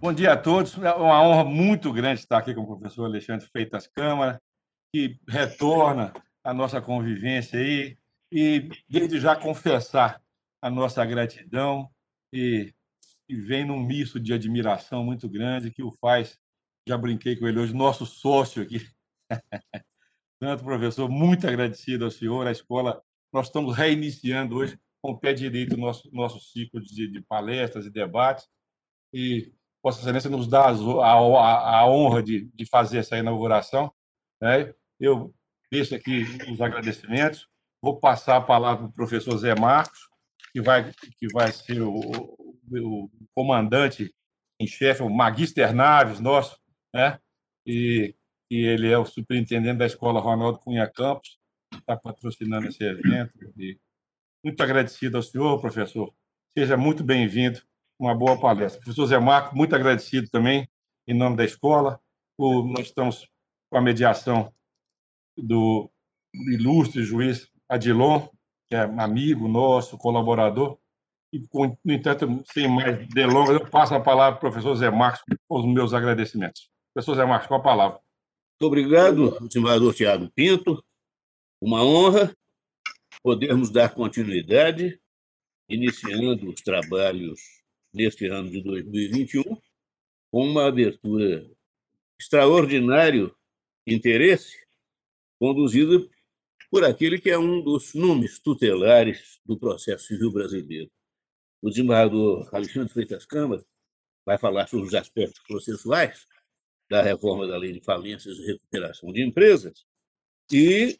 Bom dia a todos. É uma honra muito grande estar aqui com o professor Alexandre Freitas Câmara, que retorna a nossa convivência aí e desde já confessar a nossa gratidão e, e vem num misto de admiração muito grande que o faz, já brinquei com ele hoje, nosso sócio aqui. Tanto, professor, muito agradecido ao senhor, à escola. Nós estamos reiniciando hoje com o pé direito o nosso, nosso ciclo de, de palestras e debates e Vossa Excelência nos dá a, a, a honra de, de, fazer essa inauguração. Né? Eu deixo aqui os agradecimentos. Vou passar a palavra para o professor Zé Marcos, que vai, que vai ser o, o comandante em chefe, o Magister Naves nosso, né? e, e ele é o superintendente da Escola Ronaldo Cunha Campos, está patrocinando esse evento. E muito agradecido ao senhor, professor. Seja muito bem-vindo uma boa palestra. Professor Zé Marco, muito agradecido também, em nome da escola. O, nós estamos com a mediação do ilustre juiz Adilon, que é amigo nosso, colaborador. E, no entanto, sem mais delongas, eu passo a palavra para o professor Zé Marcos com os meus agradecimentos. Professor Zé Marcos, com a palavra. Muito obrigado, desembargador Tiago Pinto. Uma honra podermos dar continuidade, iniciando os trabalhos neste ano de 2021, com uma abertura extraordinário interesse, conduzida por aquele que é um dos nomes tutelares do processo civil brasileiro. O desembargador Alexandre Freitas Câmara vai falar sobre os aspectos processuais da reforma da lei de falências e recuperação de empresas e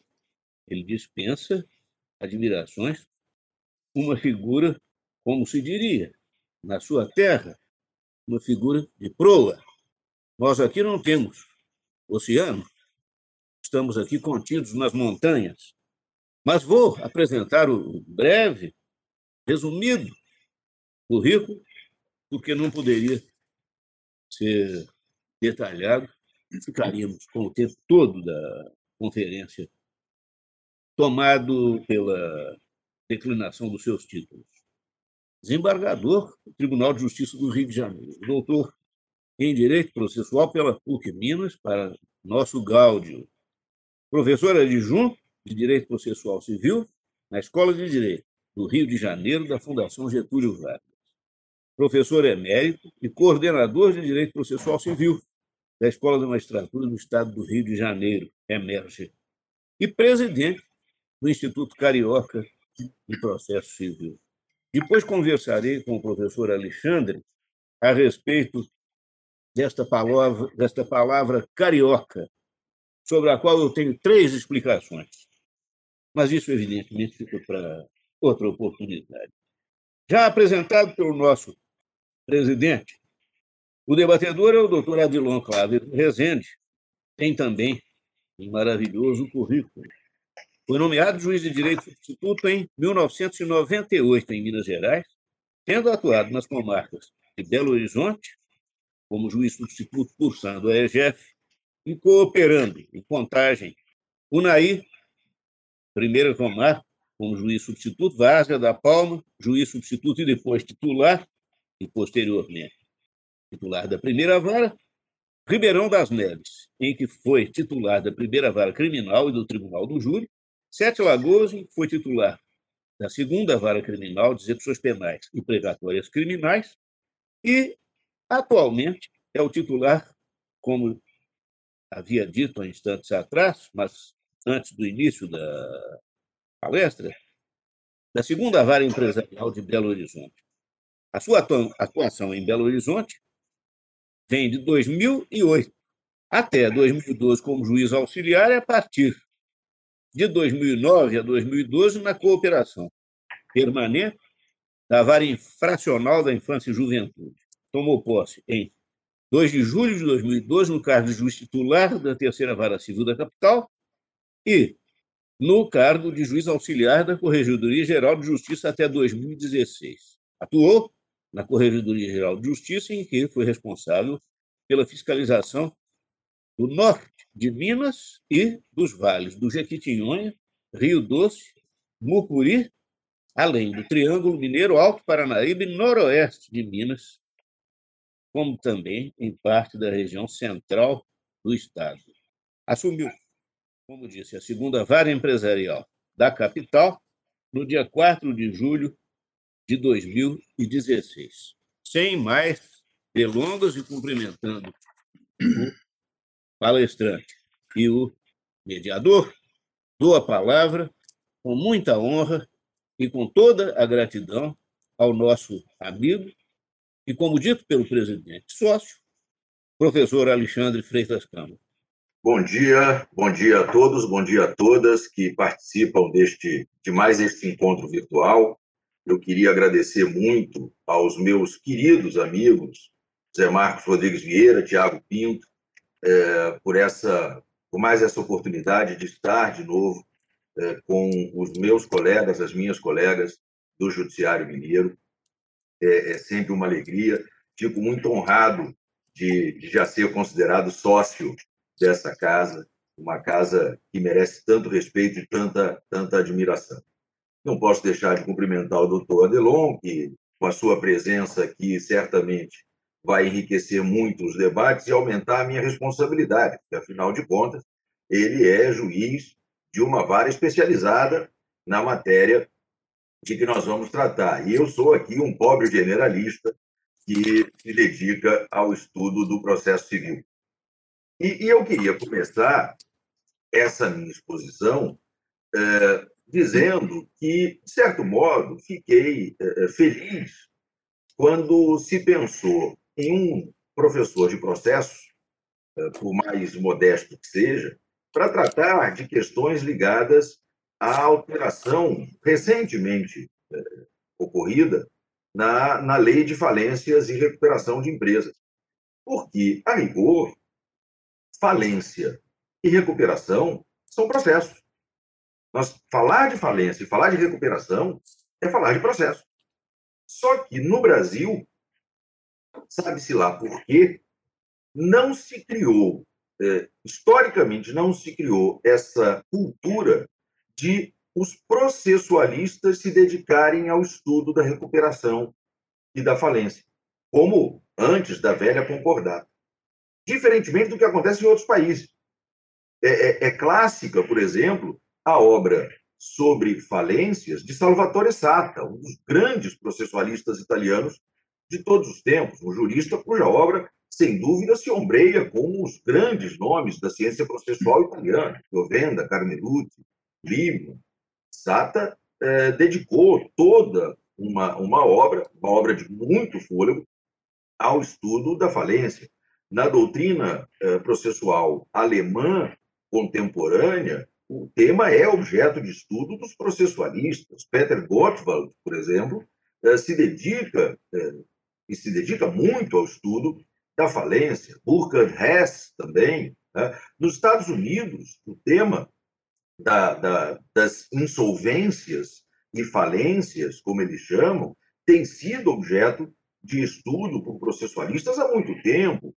ele dispensa admirações uma figura, como se diria, na sua terra uma figura de proa. Nós aqui não temos oceano, estamos aqui contidos nas montanhas. Mas vou apresentar o breve, resumido, currículo, porque não poderia ser detalhado, ficaríamos com o tempo todo da conferência tomado pela declinação dos seus títulos desembargador do Tribunal de Justiça do Rio de Janeiro, doutor em Direito Processual pela PUC Minas, para nosso Gáudio, professor adjunto de Direito Processual Civil na Escola de Direito do Rio de Janeiro da Fundação Getúlio Vargas, professor emérito e coordenador de Direito Processual Civil da Escola de Magistratura do Estado do Rio de Janeiro, Emerge, e presidente do Instituto Carioca de Processo Civil. Depois conversarei com o professor Alexandre a respeito desta palavra, desta palavra carioca, sobre a qual eu tenho três explicações. Mas isso, evidentemente, fica para outra oportunidade. Já apresentado pelo nosso presidente, o debatedor é o doutor Adilon Cláudio Rezende, tem também um maravilhoso currículo foi nomeado juiz de direito substituto em 1998 em Minas Gerais, tendo atuado nas comarcas de Belo Horizonte, como juiz substituto cursando a EGF, e cooperando em Contagem, Unaí, primeira comarca, como juiz substituto, Várzea da Palma, juiz substituto e depois titular, e posteriormente titular da primeira vara, Ribeirão das Neves, em que foi titular da primeira vara criminal e do Tribunal do Júri, Sete Lagoas foi titular da segunda vara criminal de execuções penais e precatórias criminais e, atualmente, é o titular, como havia dito há instantes atrás, mas antes do início da palestra, da segunda vara empresarial de Belo Horizonte. A sua atuação em Belo Horizonte vem de 2008 até 2012 como juiz auxiliar e a partir de 2009 a 2012 na cooperação permanente da vara infracional da infância e juventude. Tomou posse em 2 de julho de 2012 no cargo de juiz titular da terceira vara civil da capital e no cargo de juiz auxiliar da Corregedoria Geral de Justiça até 2016. Atuou na Corregedoria Geral de Justiça, em que foi responsável pela fiscalização do norte de Minas e dos vales do Jequitinhonha, Rio Doce, Mucuri, além do Triângulo Mineiro Alto Paranaíba e noroeste de Minas, como também em parte da região central do estado. Assumiu como disse, a segunda vara empresarial da capital, no dia 4 de julho de 2016. Sem mais delongas e cumprimentando o palestrante e o mediador, dou a palavra com muita honra e com toda a gratidão ao nosso amigo e, como dito pelo presidente sócio, professor Alexandre Freitas Câmara. Bom dia, bom dia a todos, bom dia a todas que participam deste de mais este encontro virtual. Eu queria agradecer muito aos meus queridos amigos Zé Marcos Rodrigues Vieira, Tiago Pinto, é, por essa, por mais essa oportunidade de estar de novo é, com os meus colegas, as minhas colegas do Judiciário Mineiro. É, é sempre uma alegria. Fico muito honrado de, de já ser considerado sócio dessa casa, uma casa que merece tanto respeito e tanta, tanta admiração. Não posso deixar de cumprimentar o doutor Adelon, que, com a sua presença aqui, certamente vai enriquecer muito os debates e aumentar a minha responsabilidade, porque, afinal de contas, ele é juiz de uma vara especializada na matéria de que nós vamos tratar. E eu sou aqui um pobre generalista que se dedica ao estudo do processo civil. E, e eu queria começar essa minha exposição é, dizendo que, de certo modo, fiquei é, feliz quando se pensou em um professor de processo, é, por mais modesto que seja, para tratar de questões ligadas à alteração recentemente é, ocorrida na, na lei de falências e recuperação de empresas. Porque, a rigor, falência e recuperação são processos. Nós falar de falência e falar de recuperação é falar de processo. Só que no Brasil, sabe-se lá por quê, não se criou, é, historicamente, não se criou essa cultura de os processualistas se dedicarem ao estudo da recuperação e da falência, como antes da velha concordata diferentemente do que acontece em outros países. É, é, é clássica, por exemplo, a obra sobre falências de Salvatore Sata, um dos grandes processualistas italianos de todos os tempos, um jurista cuja obra, sem dúvida, se ombreia com os grandes nomes da ciência processual italiana, Giovenda, Carmelucci, Livio. Sata eh, dedicou toda uma, uma obra, uma obra de muito fôlego, ao estudo da falência. Na doutrina eh, processual alemã contemporânea, o tema é objeto de estudo dos processualistas. Peter Gottwald, por exemplo, eh, se dedica eh, e se dedica muito ao estudo da falência. Burkhard Hess também. Né? Nos Estados Unidos, o tema da, da, das insolvências e falências, como eles chamam, tem sido objeto de estudo por processualistas há muito tempo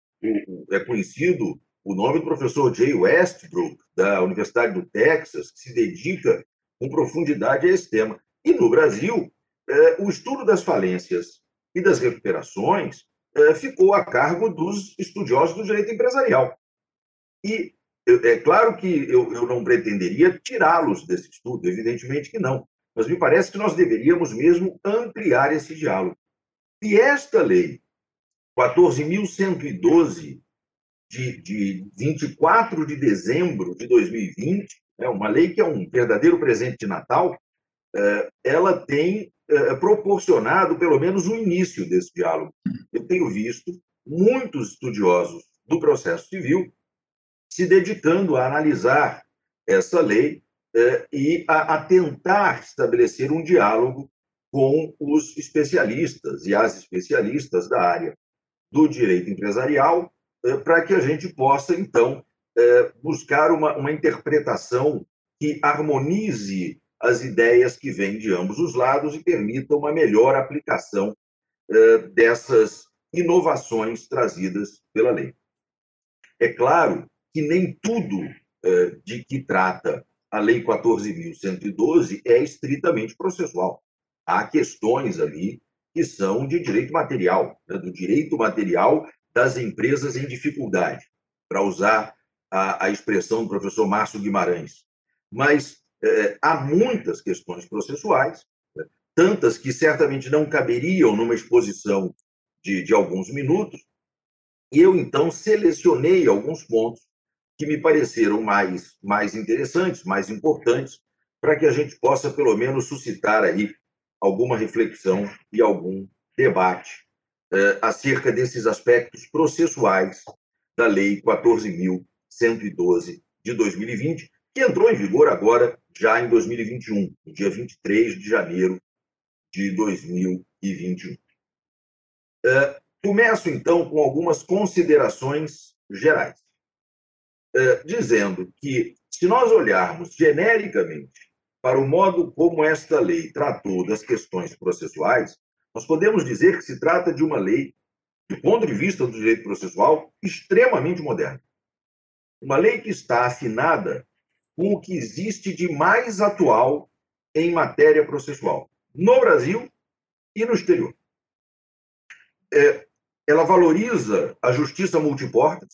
é conhecido o nome do professor Jay Westbrook, da Universidade do Texas, que se dedica com profundidade a esse tema. E no Brasil, é, o estudo das falências e das recuperações é, ficou a cargo dos estudiosos do direito empresarial. E é claro que eu, eu não pretenderia tirá-los desse estudo, evidentemente que não. mas me parece que nós deveríamos mesmo ampliar esse diálogo. E esta lei, 14.112, de, de 24 de dezembro de 2020, é uma lei que é um verdadeiro presente de Natal, ela tem é, proporcionado pelo menos o início desse diálogo. Eu tenho visto muitos estudiosos do processo civil se dedicando a analisar essa lei é, e a tentar estabelecer um diálogo com os especialistas e as especialistas da área do direito empresarial, para que a gente possa, então, buscar uma, uma interpretação que harmonize as ideias que vêm de ambos os lados e permita uma melhor aplicação eh, dessas inovações trazidas pela lei. É claro que nem tudo eh, de que trata a Lei 14.112 é estritamente processual. Há questões ali que são de direito material, né, do direito material das empresas em dificuldade, para usar a, a expressão do professor Márcio Guimarães. Mas é, há muitas questões processuais, né? tantas que certamente não caberiam numa exposição de, de alguns minutos, e eu então selecionei alguns pontos que me pareceram mais, mais interessantes, mais importantes, para que a gente possa, pelo menos, suscitar aí alguma reflexão e algum debate eh, acerca desses aspectos processuais da Lei 14.112 de 2020, que entrou em vigor agora, já em 2021, no dia 23 de janeiro de 2021. É, começo, então, com algumas considerações gerais, é, dizendo que, se nós olharmos genericamente para o modo como esta lei tratou das questões processuais, nós podemos dizer que se trata de uma lei, do ponto de vista do direito processual, extremamente moderna. Uma lei que está afinada com o que existe de mais atual em matéria processual, no Brasil e no exterior. É, ela valoriza a justiça multiporta,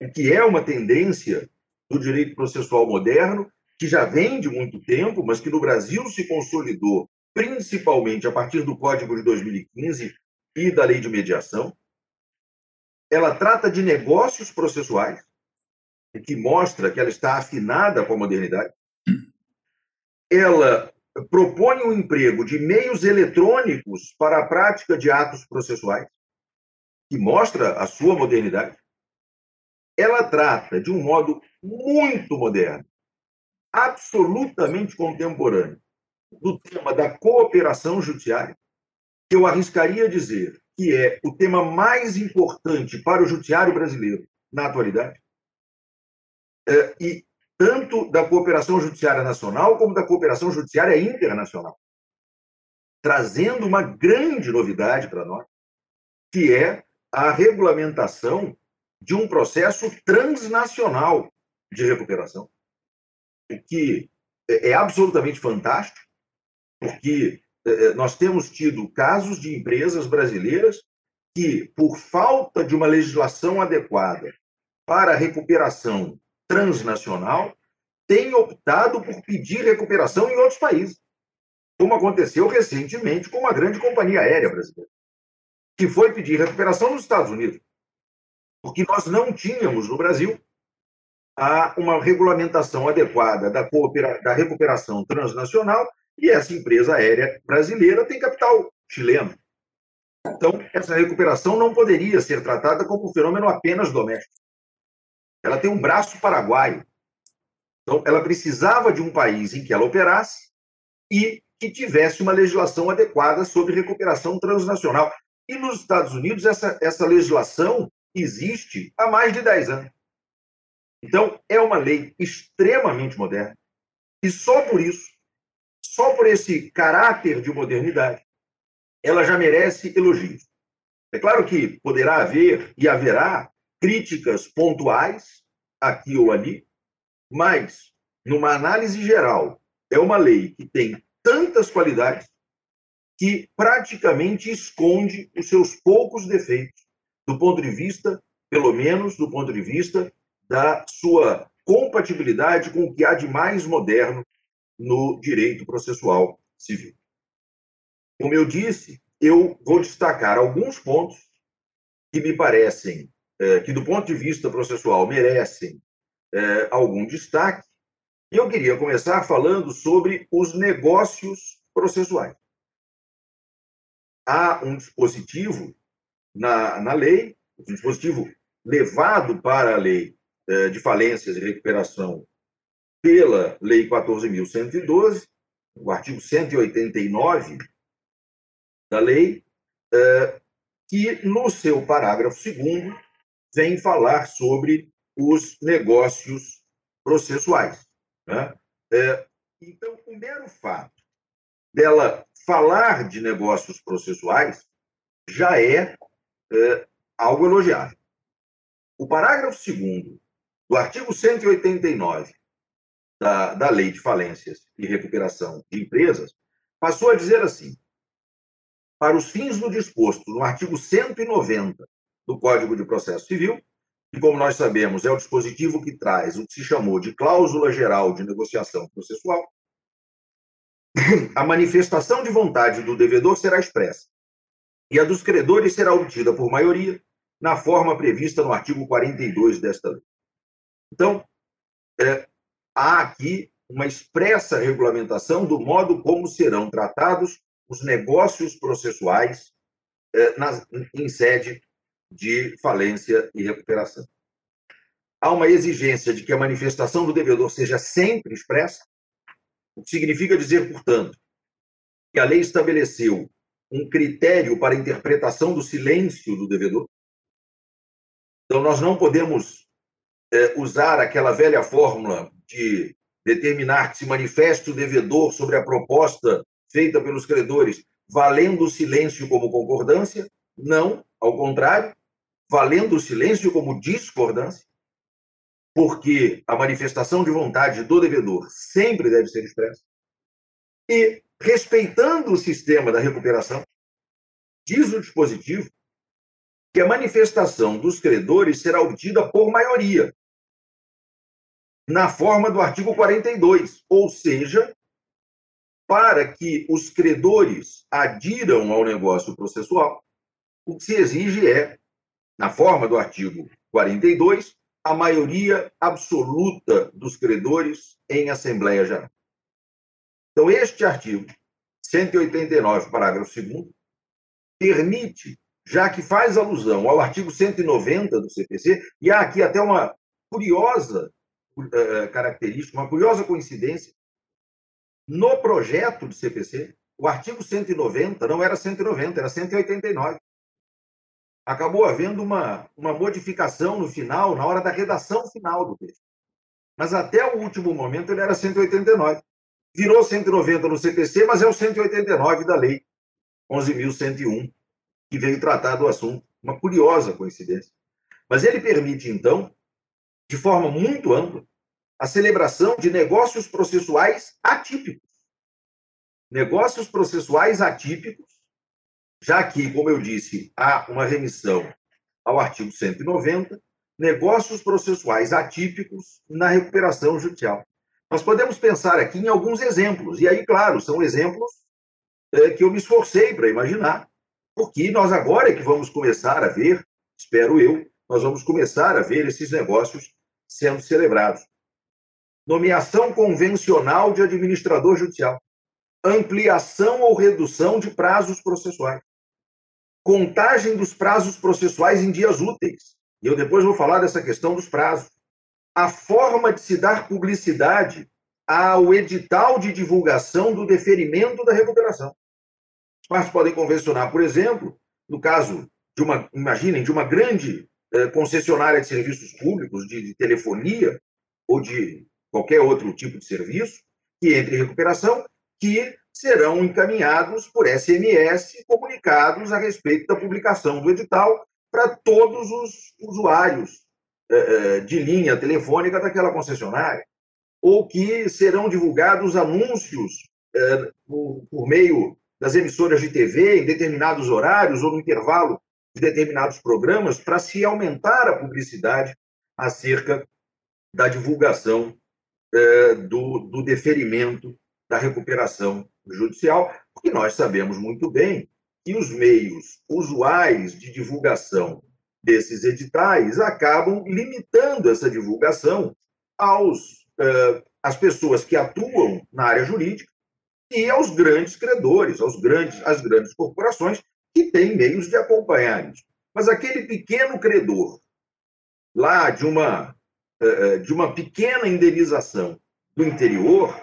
o que é uma tendência do direito processual moderno, que já vem de muito tempo, mas que no Brasil se consolidou principalmente a partir do Código de 2015 e da Lei de Mediação. Ela trata de negócios processuais, que mostra que ela está afinada com a modernidade. Ela propõe o um emprego de meios eletrônicos para a prática de atos processuais, que mostra a sua modernidade. Ela trata de um modo muito moderno, absolutamente contemporâneo, do tema da cooperação judiciária, que eu arriscaria dizer que é o tema mais importante para o judiciário brasileiro na atualidade, e tanto da cooperação judiciária nacional como da cooperação judiciária internacional, trazendo uma grande novidade para nós, que é a regulamentação de um processo transnacional de recuperação, o que é, é absolutamente fantástico, porque é, nós temos tido casos de empresas brasileiras que, por falta de uma legislação adequada para a recuperação transnacional tem optado por pedir recuperação em outros países, como aconteceu recentemente com uma grande companhia aérea brasileira, que foi pedir recuperação nos Estados Unidos, porque nós não tínhamos no Brasil uma regulamentação adequada da, da recuperação transnacional e essa empresa aérea brasileira tem capital chileno. Então, essa recuperação não poderia ser tratada como um fenômeno apenas doméstico ela tem um braço paraguaio. Então, ela precisava de um país em que ela operasse e que tivesse uma legislação adequada sobre recuperação transnacional. E nos Estados Unidos, essa, essa legislação existe há mais de 10 anos. Então, é uma lei extremamente moderna. E só por isso, só por esse caráter de modernidade, ela já merece elogios. É claro que poderá haver e haverá críticas pontuais, aqui ou ali, mas, numa análise geral, é uma lei que tem tantas qualidades que praticamente esconde os seus poucos defeitos, do ponto de vista, pelo menos do ponto de vista da sua compatibilidade com o que há de mais moderno no direito processual civil. Como eu disse, eu vou destacar alguns pontos que me parecem é, que, do ponto de vista processual, merecem é, algum destaque. E eu queria começar falando sobre os negócios processuais. Há um dispositivo na, na lei, um dispositivo levado para a lei é, de falências e recuperação pela Lei 14.112, o artigo 189 da lei, que no seu parágrafo segundo vem falar sobre os negócios processuais. Né? É, então, o mero fato dela falar de negócios processuais já é, é algo elogiável. O parágrafo 2 do artigo 189 da, da Lei de Falências e Recuperação de Empresas passou a dizer assim: para os fins do disposto no artigo 190 do Código de Processo Civil, que, como nós sabemos, é o dispositivo que traz o que se chamou de cláusula geral de negociação processual, a manifestação de vontade do devedor será expressa e a dos credores será obtida por maioria na forma prevista no artigo 42 desta lei. Então, é, há aqui uma expressa regulamentação do modo como serão tratados os negócios processuais é, em sede de falência e recuperação. Há uma exigência de que a manifestação do devedor seja sempre expressa, o que significa dizer, portanto, que a lei estabeleceu um critério para a interpretação do silêncio do devedor. Então, nós não podemos é, usar aquela velha fórmula de determinar que se manifeste o devedor sobre a proposta feita pelos credores, valendo o silêncio como concordância. Não, ao contrário, valendo o silêncio como discordância, porque a manifestação de vontade do devedor sempre deve ser expressa, e respeitando o sistema da recuperação, diz o dispositivo que a manifestação dos credores será obtida por maioria, na forma do artigo 42, ou seja, para que os credores adiram ao negócio processual, o que se exige é na forma do artigo 42, a maioria absoluta dos credores em Assembleia Geral. Então, este artigo 189, parágrafo 2, permite, já que faz alusão ao artigo 190 do CPC, e há aqui até uma curiosa uh, característica, uma curiosa coincidência, no projeto do CPC, o artigo 190 não era 190, era 189 acabou havendo uma, uma modificação no final, na hora da redação final do texto. Mas até o último momento ele era 189. Virou 190 no CPC, mas é o 189 da lei 11.101, que veio tratar do assunto. Uma curiosa coincidência. Mas ele permite, então, de forma muito ampla, a celebração de negócios processuais atípicos. Negócios processuais atípicos já que, como eu disse, há uma remissão ao artigo 190, negócios processuais atípicos na recuperação judicial. Nós podemos pensar aqui em alguns exemplos, e aí, claro, são exemplos é, que eu me esforcei para imaginar, porque nós agora é que vamos começar a ver, espero eu, nós vamos começar a ver esses negócios sendo celebrados. Nomeação convencional de administrador judicial ampliação ou redução de prazos processuais, contagem dos prazos processuais em dias úteis. E eu depois vou falar dessa questão dos prazos. A forma de se dar publicidade ao edital de divulgação do deferimento da recuperação. As partes podem convencionar, por exemplo, no caso de uma, imaginem, de uma grande eh, concessionária de serviços públicos, de, de telefonia ou de qualquer outro tipo de serviço, que entre em recuperação, que serão encaminhados por SMS comunicados a respeito da publicação do edital para todos os usuários eh, eh, de linha telefônica daquela concessionária, ou que serão divulgados anúncios eh, por meio das emissoras de TV em determinados horários ou no intervalo de determinados programas para se aumentar a publicidade acerca da divulgação do, do deferimento da recuperação judicial, porque nós sabemos muito bem que os meios usuais de divulgação desses editais acabam limitando essa divulgação aos uh, as pessoas que atuam na área jurídica e aos grandes credores, aos grandes, às grandes corporações que têm meios de acompanhar isso. Mas aquele pequeno credor, lá de uma, uh, de uma pequena indenização do interior,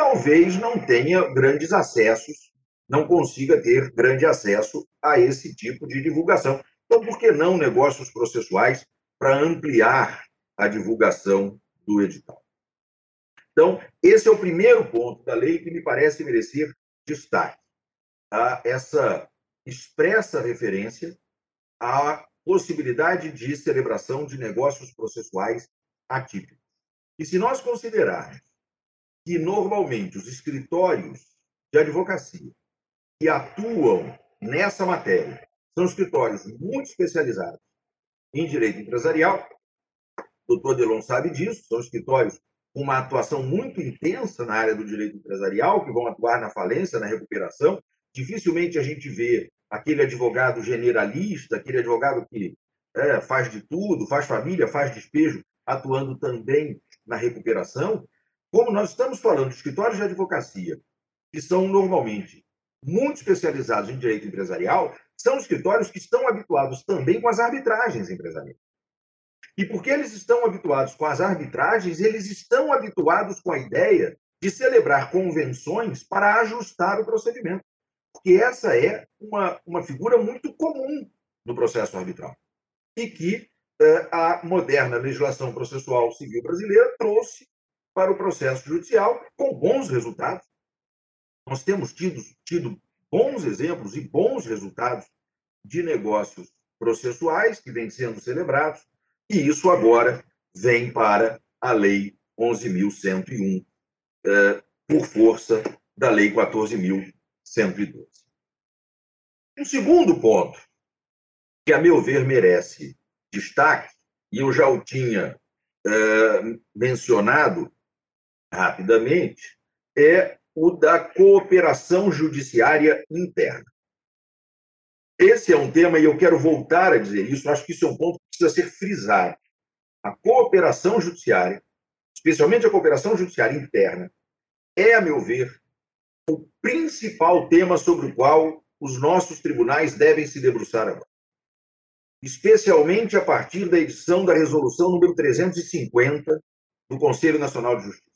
talvez não tenha grandes acessos, não consiga ter grande acesso a esse tipo de divulgação. Então, por que não negócios processuais para ampliar a divulgação do edital? Então, esse é o primeiro ponto da lei que me parece merecer destaque. A essa expressa referência à possibilidade de celebração de negócios processuais atípicos. E se nós considerarmos que, normalmente, os escritórios de advocacia que atuam nessa matéria são escritórios muito especializados em direito empresarial. O doutor Delon sabe disso, são escritórios com uma atuação muito intensa na área do direito empresarial, que vão atuar na falência, na recuperação. Dificilmente a gente vê aquele advogado generalista, aquele advogado que é, faz de tudo, faz família, faz despejo, atuando também na recuperação. Como nós estamos falando de escritórios de advocacia, que são normalmente muito especializados em direito empresarial, são escritórios que estão habituados também com as arbitragens empresariais. E porque eles estão habituados com as arbitragens, eles estão habituados com a ideia de celebrar convenções para ajustar o procedimento. Porque essa é uma, uma figura muito comum no processo arbitral. E que eh, a moderna legislação processual civil brasileira trouxe para o processo judicial com bons resultados. Nós temos tido, tido bons exemplos e bons resultados de negócios processuais que vêm sendo celebrados, e isso agora vem para a Lei 11.101, eh, por força da Lei 14.112. Um segundo ponto, que a meu ver merece destaque, e eu já o tinha eh, mencionado rapidamente, é o da cooperação judiciária interna. Esse é um tema, e eu quero voltar a dizer isso, acho que isso é um ponto que precisa ser frisado. A cooperação judiciária, especialmente a cooperação judiciária interna, é, a meu ver, o principal tema sobre o qual os nossos tribunais devem se debruçar agora. Especialmente a partir da edição da resolução número 350 do Conselho Nacional de Justiça.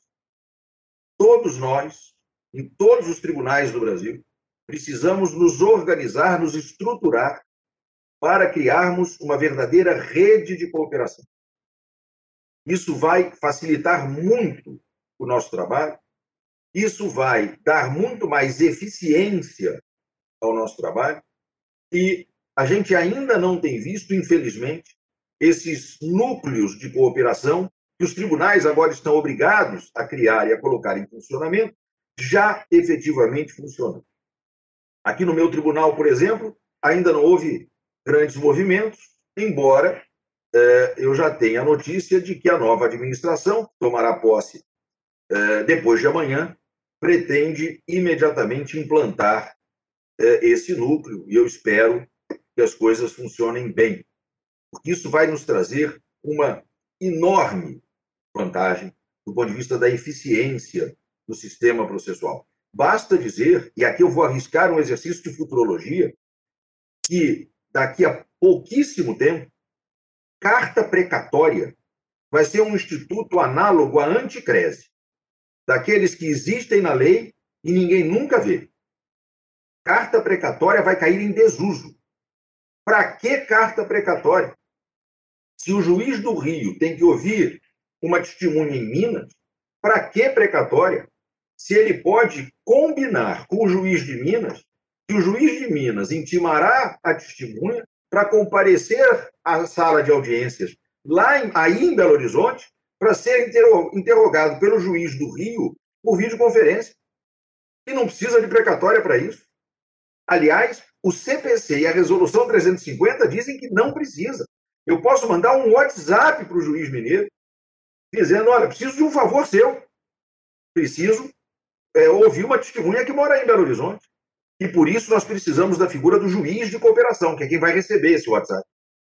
Todos nós, em todos os tribunais do Brasil, precisamos nos organizar, nos estruturar para criarmos uma verdadeira rede de cooperação. Isso vai facilitar muito o nosso trabalho, isso vai dar muito mais eficiência ao nosso trabalho e a gente ainda não tem visto, infelizmente, esses núcleos de cooperação que os tribunais agora estão obrigados a criar e a colocar em funcionamento, já efetivamente funcionando. Aqui no meu tribunal, por exemplo, ainda não houve grandes movimentos, embora eh, eu já tenha a notícia de que a nova administração tomará posse eh, depois de amanhã, pretende imediatamente implantar eh, esse núcleo, e eu espero que as coisas funcionem bem, porque isso vai nos trazer uma enorme vantagem do ponto de vista da eficiência do sistema processual. Basta dizer, e aqui eu vou arriscar um exercício de futurologia, que daqui a pouquíssimo tempo, carta precatória vai ser um instituto análogo à anticrese, daqueles que existem na lei e ninguém nunca vê. Carta precatória vai cair em desuso. Para que carta precatória? Se o juiz do Rio tem que ouvir uma testemunha em Minas, para que precatória? Se ele pode combinar com o juiz de Minas, que o juiz de Minas intimará a testemunha para comparecer à sala de audiências lá em, aí em Belo Horizonte para ser interrogado pelo juiz do Rio por videoconferência. E não precisa de precatória para isso. Aliás, o CPC e a Resolução 350 dizem que não precisa. Eu posso mandar um WhatsApp para o juiz mineiro dizendo: olha, preciso de um favor seu. Preciso é, ouvi uma testemunha que mora em Belo Horizonte. E por isso nós precisamos da figura do juiz de cooperação, que é quem vai receber esse WhatsApp.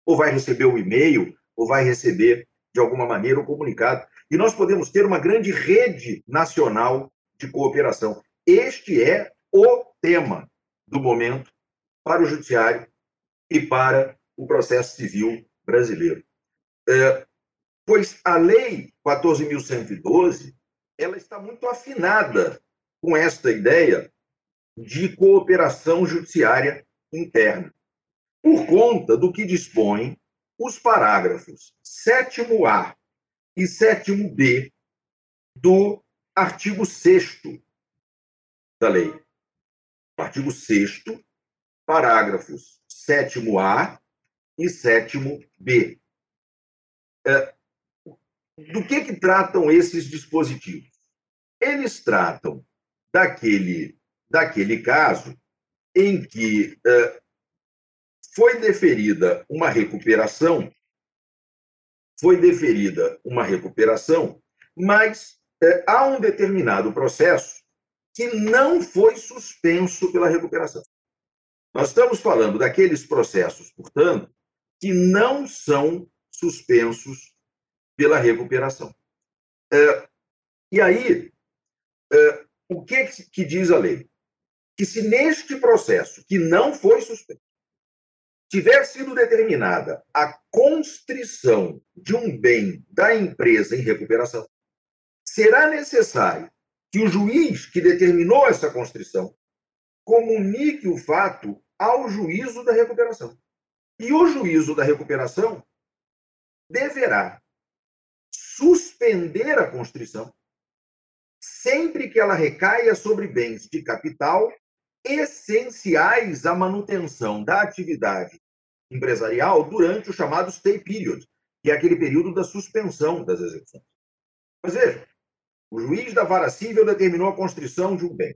Ou vai receber o e-mail, ou vai receber, de alguma maneira, o comunicado. E nós podemos ter uma grande rede nacional de cooperação. Este é o tema do momento para o Judiciário e para o processo civil brasileiro. É, pois a Lei 14.112 ela está muito afinada com esta ideia de cooperação judiciária interna, por conta do que dispõem os parágrafos 7A e 7B do artigo 6 da lei. Artigo 6 parágrafos 7A e 7B. É, do que, que tratam esses dispositivos? Eles tratam daquele, daquele caso em que é, foi deferida uma recuperação, foi deferida uma recuperação, mas é, há um determinado processo que não foi suspenso pela recuperação. Nós estamos falando daqueles processos, portanto, que não são suspensos pela recuperação. É, e aí, é, o que, que diz a lei? Que se neste processo, que não foi suspenso, tiver sido determinada a constrição de um bem da empresa em recuperação, será necessário que o juiz que determinou essa constrição comunique o fato ao juízo da recuperação. E o juízo da recuperação deverá suspender a constrição sempre que ela recaia sobre bens de capital essenciais à manutenção da atividade empresarial durante o chamado stay period, que é aquele período da suspensão das execuções. Mas veja, o juiz da vara civil determinou a constrição de um bem.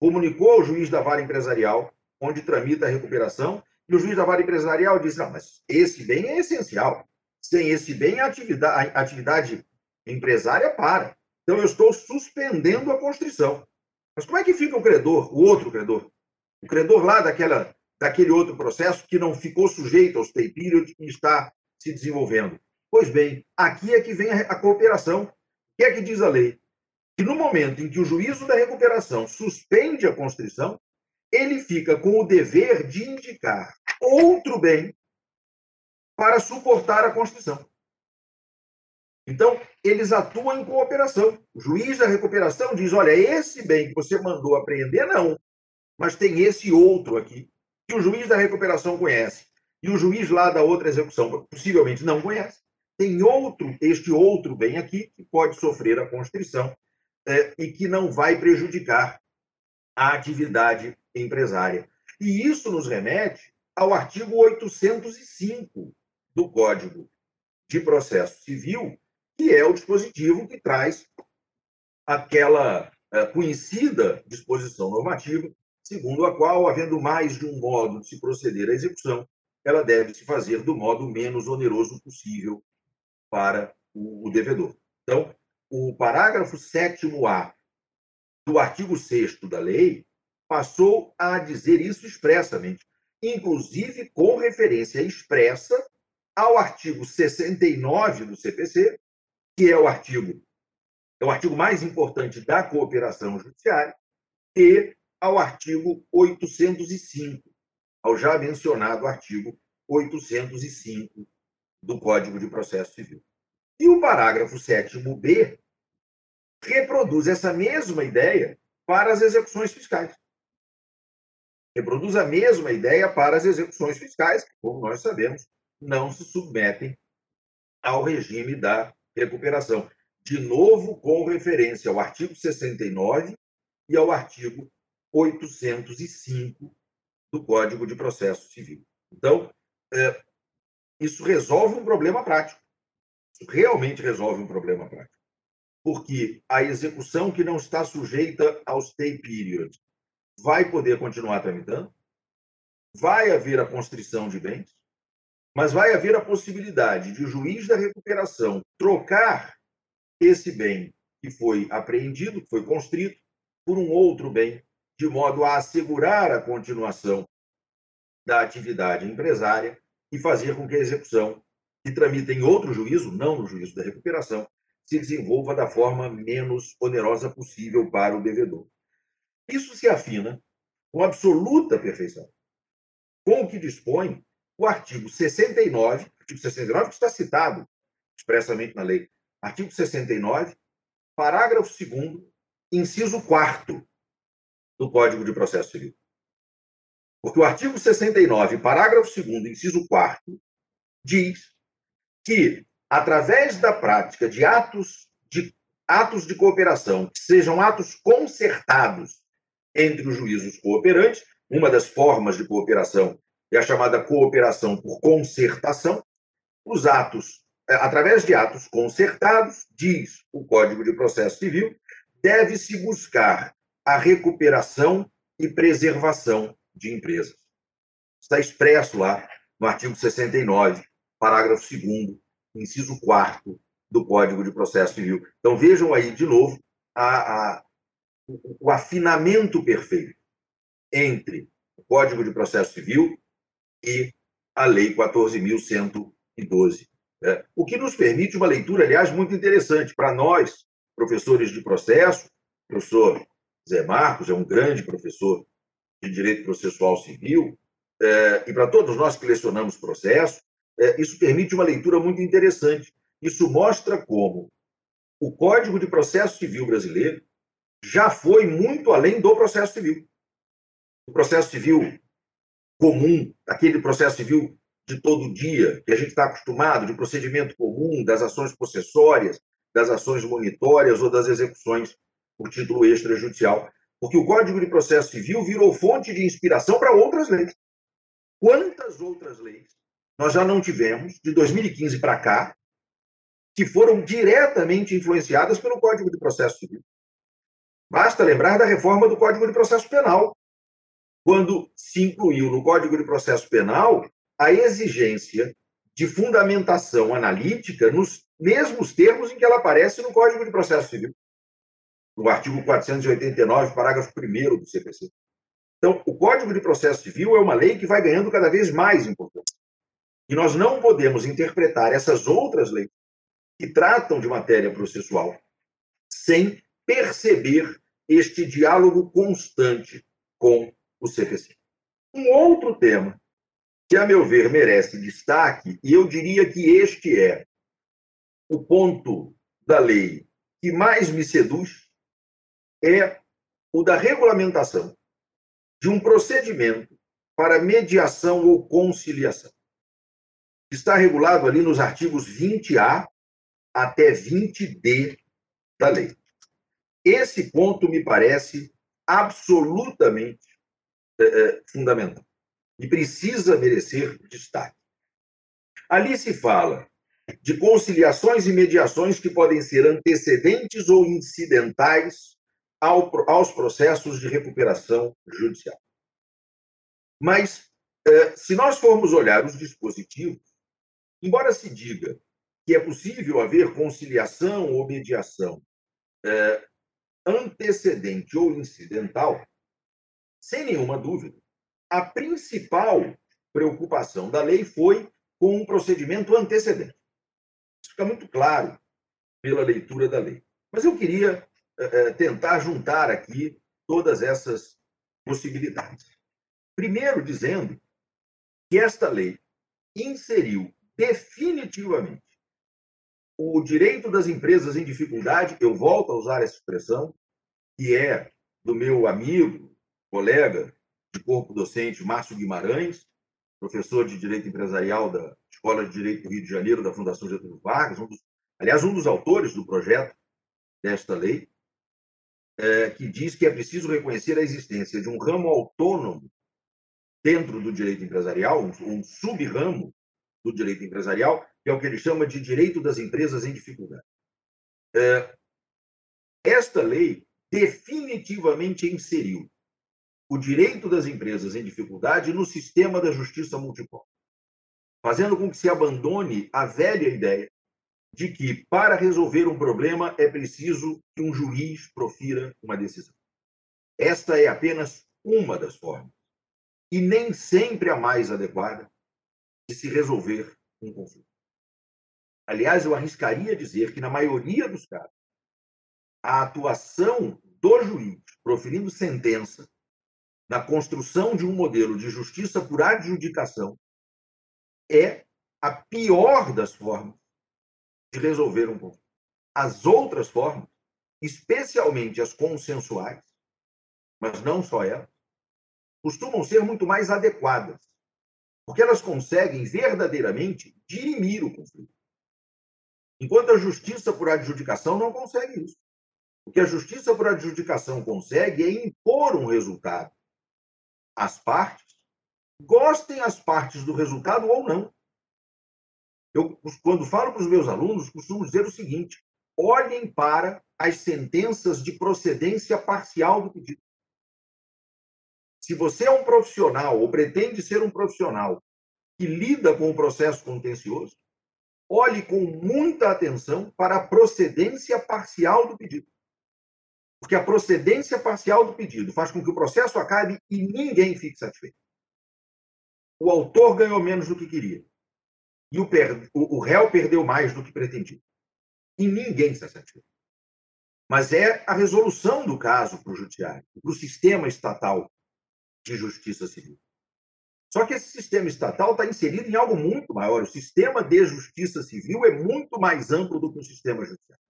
Comunicou ao juiz da vara empresarial, onde tramita a recuperação, e o juiz da vara empresarial disse: não, mas esse bem é essencial. Sem esse bem, a atividade, a atividade empresária para. Então, eu estou suspendendo a constrição. Mas como é que fica o credor, o outro credor? O credor lá daquela, daquele outro processo que não ficou sujeito ao stay period e está se desenvolvendo. Pois bem, aqui é que vem a, cooperação. O que é que diz a lei? Que no momento em que o juízo da recuperação suspende a constrição, ele fica com o dever de indicar outro bem para suportar a constrição. Então, eles atuam em cooperação. O juiz da recuperação diz: olha, esse bem que você mandou apreender, não. Mas tem esse outro aqui, que o juiz da recuperação conhece. E o juiz lá da outra execução possivelmente não conhece. Tem outro, este outro bem aqui, que pode sofrer a constrição é, e que não vai prejudicar a atividade empresária. E isso nos remete ao artigo 805 do Código de Processo Civil, que é o dispositivo que traz aquela é, conhecida disposição normativa, segundo a qual, havendo mais de um modo de se proceder à execução, ela deve se fazer do modo menos oneroso possível para o, devedor. Então, o parágrafo 7A do artigo 6 da lei passou a dizer isso expressamente, inclusive com referência expressa ao artigo 69 do CPC, que é o artigo é o artigo mais importante da cooperação judiciária, e ao artigo 805, ao já mencionado artigo 805 do Código de Processo Civil. E o parágrafo 7b reproduz essa mesma ideia para as execuções fiscais. Reproduz a mesma ideia para as execuções fiscais, que, como nós sabemos, não se submetem ao regime da recuperação. De novo, com referência ao artigo 69 e ao artigo 805 do Código de Processo Civil. Então, é, isso resolve um problema prático. Isso realmente resolve um problema prático. Porque a execução que não está sujeita ao stay period vai poder continuar tramitando, vai haver a constrição de bens, mas vai haver a possibilidade de o juiz da recuperação trocar esse bem que foi apreendido, que foi constrito, por um outro bem, de modo a assegurar a continuação da atividade empresária e fazer com que a execução, que tramita em outro juízo, não no juízo da recuperação, se desenvolva da forma menos onerosa possível para o devedor. Isso se afina com absoluta perfeição com o que dispõe o artigo 69, artigo 69 que está citado expressamente na lei, artigo 69, parágrafo 2 inciso 4 do Código de Processo Civil. Porque o artigo 69, parágrafo 2 inciso 4 diz que através da prática de atos de atos de cooperação que sejam atos concertados entre os juízos cooperantes, uma das formas de cooperação é a chamada cooperação por concertação. Os atos, é, através de atos concertados, diz o Código de Processo Civil, deve-se buscar a recuperação e preservação de empresas. Está expresso lá no artigo 69, parágrafo 2 inciso 4 do Código de Processo Civil. Então, vejam aí, de novo, a, a, o afinamento perfeito entre o Código de Processo Civil e a Lei 14.112. Né? O que nos permite uma leitura, aliás, muito interessante para nós, professores de processo. O professor Zé Marcos é um grande professor de Direito Processual Civil, é, e para todos nós que lecionamos processo, é, isso permite uma leitura muito interessante. Isso mostra como o Código de Processo Civil brasileiro já foi muito além do processo civil. O processo civil comum, aquele processo civil de todo dia, que a gente está acostumado, de procedimento comum, das ações processórias, das ações monitórias ou das execuções por título extrajudicial. Porque o Código de Processo Civil virou fonte de inspiração para outras leis. Quantas outras leis nós já não tivemos, de 2015 para cá, que foram diretamente influenciadas pelo Código de Processo Civil? Basta lembrar da reforma do Código de Processo Penal, quando se incluiu no Código de Processo Penal a exigência de fundamentação analítica nos mesmos termos em que ela aparece no Código de Processo Civil, no artigo 489, parágrafo 1 do CPC. Então, o Código de Processo Civil é uma lei que vai ganhando cada vez mais importância. E nós não podemos interpretar essas outras leis que tratam de matéria processual sem perceber este diálogo constante com o CPC. Um outro tema que, a meu ver, merece destaque, e eu diria que este é o ponto da lei que mais me seduz, é o da regulamentação de um procedimento para mediação ou conciliação. Está regulado ali nos artigos 20A até 20D da lei. Esse ponto me parece absolutamente é, fundamental e precisa merecer destaque. Ali se fala de conciliações e mediações que podem ser antecedentes ou incidentais ao, aos processos de recuperação judicial. Mas, é, se nós formos olhar os dispositivos, embora se diga que é possível haver conciliação ou mediação antecedente ou incidental, sem nenhuma dúvida, a principal preocupação da lei foi com um procedimento antecedente. Isso fica muito claro pela leitura da lei. Mas eu queria é, tentar juntar aqui todas essas possibilidades. Primeiro, dizendo que esta lei inseriu definitivamente o direito das empresas em dificuldade, eu volto a usar essa expressão, que é do meu amigo, colega de corpo docente, Márcio Guimarães, professor de Direito Empresarial da Escola de Direito do Rio de Janeiro, da Fundação Getúlio Vargas, um dos, aliás, um dos autores do projeto desta lei, é, que diz que é preciso reconhecer a existência de um ramo autônomo dentro do direito empresarial, um, um sub-ramo do direito empresarial, que é o que ele chama de direito das empresas em dificuldade. É, esta lei definitivamente inseriu o direito das empresas em dificuldade no sistema da justiça multipol, fazendo com que se abandone a velha ideia de que, para resolver um problema, é preciso que um juiz profira uma decisão. esta é apenas uma das formas, e nem sempre a mais adequada, de se resolver um conflito. Aliás, eu arriscaria dizer que, na maioria dos casos, a atuação do juiz proferindo sentença na construção de um modelo de justiça por adjudicação é a pior das formas de resolver um conflito. As outras formas, especialmente as consensuais, mas não só elas, costumam ser muito mais adequadas, porque elas conseguem verdadeiramente dirimir o conflito. Enquanto a justiça por adjudicação não consegue isso. O que a justiça por adjudicação consegue é impor um resultado às partes, gostem as partes do resultado ou não. Eu, quando falo para os meus alunos, costumo dizer o seguinte: olhem para as sentenças de procedência parcial do pedido. Se você é um profissional ou pretende ser um profissional que lida com o processo contencioso, olhe com muita atenção para a procedência parcial do pedido. Porque a procedência parcial do pedido faz com que o processo acabe e ninguém fique satisfeito. O autor ganhou menos do que queria. E o, per... o réu perdeu mais do que pretendia. E ninguém está satisfeito. Mas é a resolução do caso para o judiciário, para o sistema estatal de justiça civil. Só que esse sistema estatal está inserido em algo muito maior. O sistema de justiça civil é muito mais amplo do que o sistema judiciário.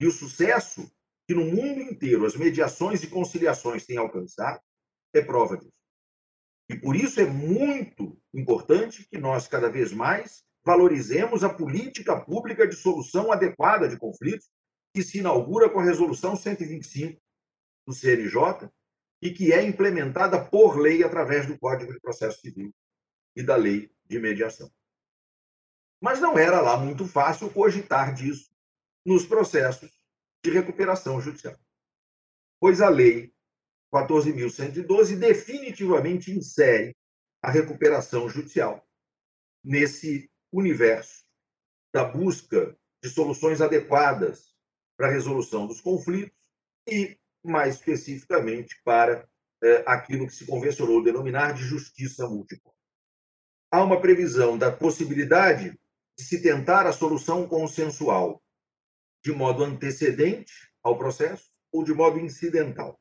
E o sucesso que no mundo inteiro as mediações e conciliações têm alcançado, é prova disso. E por isso é muito importante que nós, cada vez mais, valorizemos a política pública de solução adequada de conflitos, que se inaugura com a Resolução 125 do CNJ e que é implementada por lei através do Código de Processo Civil e da Lei de Mediação. Mas não era lá muito fácil cogitar disso nos processos de recuperação judicial. Pois a Lei 14.112 definitivamente insere a recuperação judicial nesse universo da busca de soluções adequadas para a resolução dos conflitos e, mais especificamente, para é, aquilo que se convencionou denominar de justiça múltipla. Há uma previsão da possibilidade de se tentar a solução consensual de modo antecedente ao processo ou de modo incidental.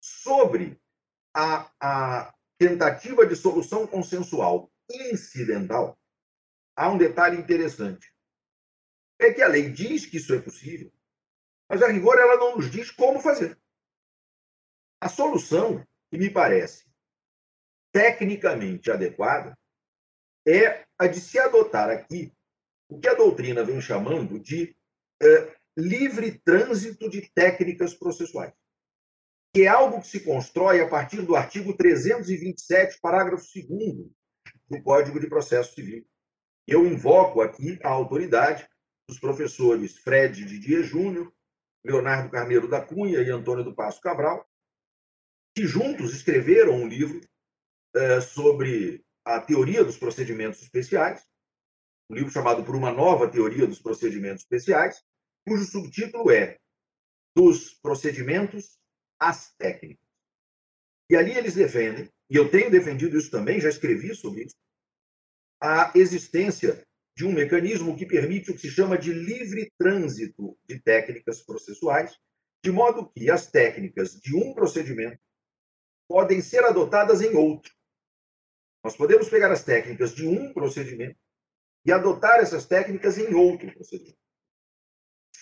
Sobre a, a tentativa de solução consensual incidental, há um detalhe interessante. É que a lei diz que isso é possível, mas a rigor ela não nos diz como fazer. A solução, que me parece tecnicamente adequada, é a de se adotar aqui o que a doutrina vem chamando de é, livre trânsito de técnicas processuais, que é algo que se constrói a partir do artigo 327, parágrafo 2 do Código de Processo Civil. Eu invoco aqui a autoridade dos professores Fred Didier Júnior, Leonardo Carneiro da Cunha e Antônio do Passo Cabral, que juntos escreveram um livro é, sobre a teoria dos procedimentos especiais, um livro chamado Por uma Nova Teoria dos Procedimentos Especiais, cujo subtítulo é Dos Procedimentos às Técnicas. E ali eles defendem, e eu tenho defendido isso também, já escrevi sobre isso, a existência de um mecanismo que permite o que se chama de livre trânsito de técnicas processuais, de modo que as técnicas de um procedimento podem ser adotadas em outro. Nós podemos pegar as técnicas de um procedimento e adotar essas técnicas em outro procedimento,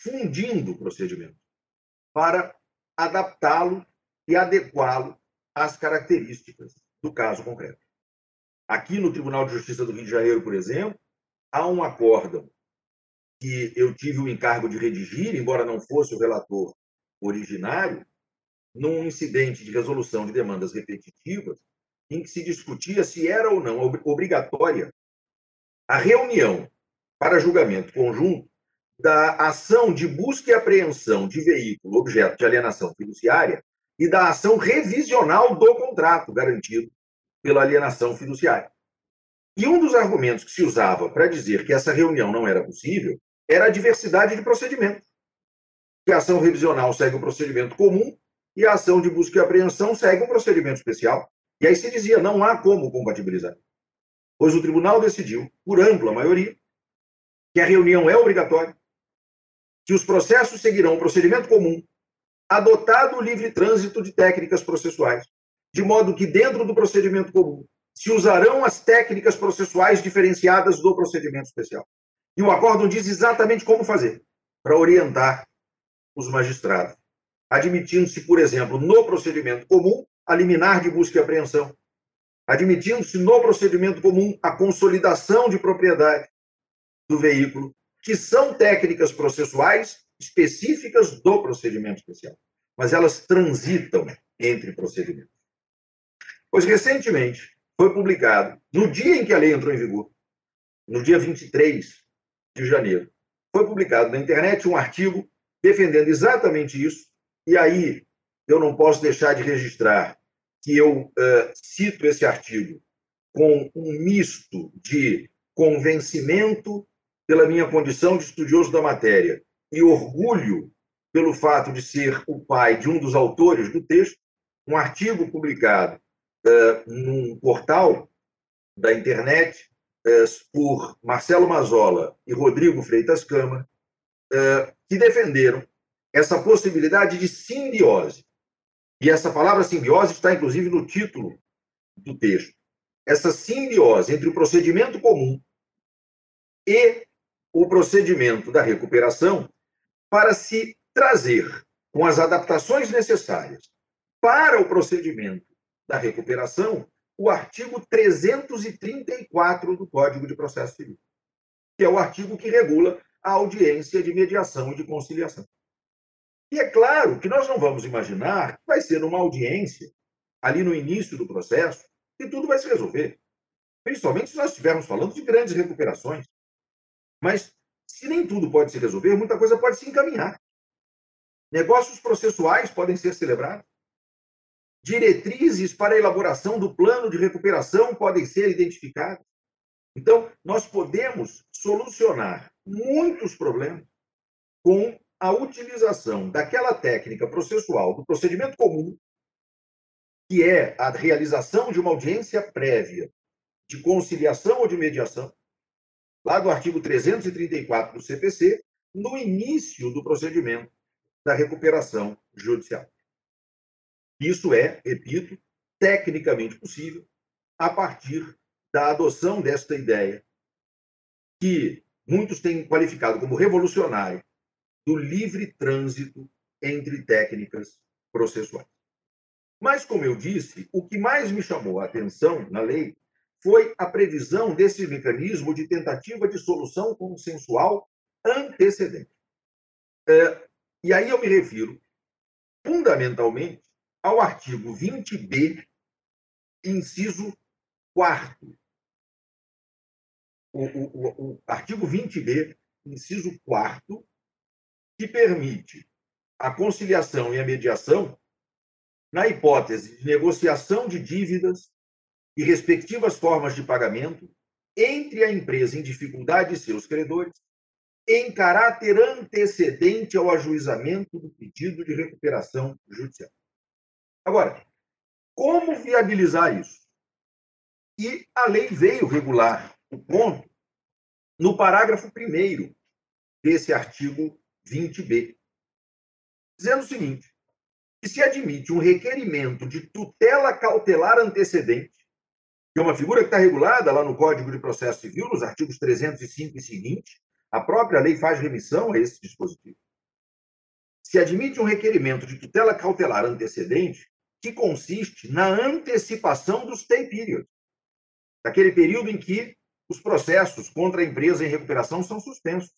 fundindo o procedimento para adaptá-lo e adequá-lo às características do caso concreto. Aqui no Tribunal de Justiça do Rio de Janeiro, por exemplo, há um acórdão que eu tive o encargo de redigir, embora não fosse o relator originário, num incidente de resolução de demandas repetitivas, em que se discutia se era ou não obrigatória a reunião para julgamento conjunto da ação de busca e apreensão de veículo objeto de alienação fiduciária e da ação revisional do contrato garantido pela alienação fiduciária. E um dos argumentos que se usava para dizer que essa reunião não era possível era a diversidade de procedimento. Que a ação revisional segue o procedimento comum e a ação de busca e apreensão segue um procedimento especial. E aí se dizia, não há como compatibilizar. Pois o tribunal decidiu, por ampla maioria, que a reunião é obrigatória, que os processos seguirão o procedimento comum, adotado o livre trânsito de técnicas processuais, de modo que, dentro do procedimento comum, se usarão as técnicas processuais diferenciadas do procedimento especial. E o acórdão diz exatamente como fazer, para orientar os magistrados, admitindo-se, por exemplo, no procedimento comum, a liminar de busca e apreensão, admitindo-se no procedimento comum a consolidação de propriedade do veículo, que são técnicas processuais específicas do procedimento especial, mas elas transitam entre procedimentos. Pois recentemente foi publicado, no dia em que a lei entrou em vigor, no dia 23 de janeiro, foi publicado na internet um artigo defendendo exatamente isso, e aí eu não posso deixar de registrar que eu uh, cito esse artigo com um misto de convencimento pela minha condição de estudioso da matéria e orgulho pelo fato de ser o pai de um dos autores do texto, um artigo publicado uh, num portal da internet uh, por Marcelo Mazola e Rodrigo Freitas Câmara, uh, que defenderam essa possibilidade de simbiose. E essa palavra simbiose está, inclusive, no título do texto. Essa simbiose entre o procedimento comum e o procedimento da recuperação para se trazer, com as adaptações necessárias para o procedimento da recuperação, o artigo 334 do Código de Processo Civil, que é o artigo que regula a audiência de mediação e de conciliação. E é claro que nós não vamos imaginar que vai ser uma audiência, ali no início do processo, que tudo vai se resolver. Principalmente se nós estivermos falando de grandes recuperações. Mas, se nem tudo pode se resolver, muita coisa pode se encaminhar. Negócios processuais podem ser celebrados. Diretrizes para a elaboração do plano de recuperação podem ser identificadas. Então, nós podemos solucionar muitos problemas com a utilização daquela técnica processual do procedimento comum, que é a realização de uma audiência prévia de conciliação ou de mediação, lá do artigo 334 do CPC, no início do procedimento da recuperação judicial. Isso é, repito, tecnicamente possível a partir da adoção desta ideia, que muitos têm qualificado como revolucionária, do livre trânsito entre técnicas processuais. Mas, como eu disse, o que mais me chamou a atenção na lei foi a previsão desse mecanismo de tentativa de solução consensual antecedente. É, e aí eu me refiro, fundamentalmente, ao artigo 20b, inciso 4. O, o, o artigo 20b, inciso 4, que permite a conciliação e a mediação na hipótese de negociação de dívidas e respectivas formas de pagamento entre a empresa em dificuldade e seus credores, em caráter antecedente ao ajuizamento do pedido de recuperação judicial. Agora, como viabilizar isso? E a lei veio regular o ponto no parágrafo 1 desse artigo 20b, dizendo o seguinte: que se admite um requerimento de tutela cautelar antecedente que é uma figura que está regulada lá no Código de Processo Civil, nos artigos 305 e seguinte, a própria lei faz remissão a esse dispositivo. Se admite um requerimento de tutela cautelar antecedente, que consiste na antecipação do stay period, daquele período em que os processos contra a empresa em recuperação são suspensos.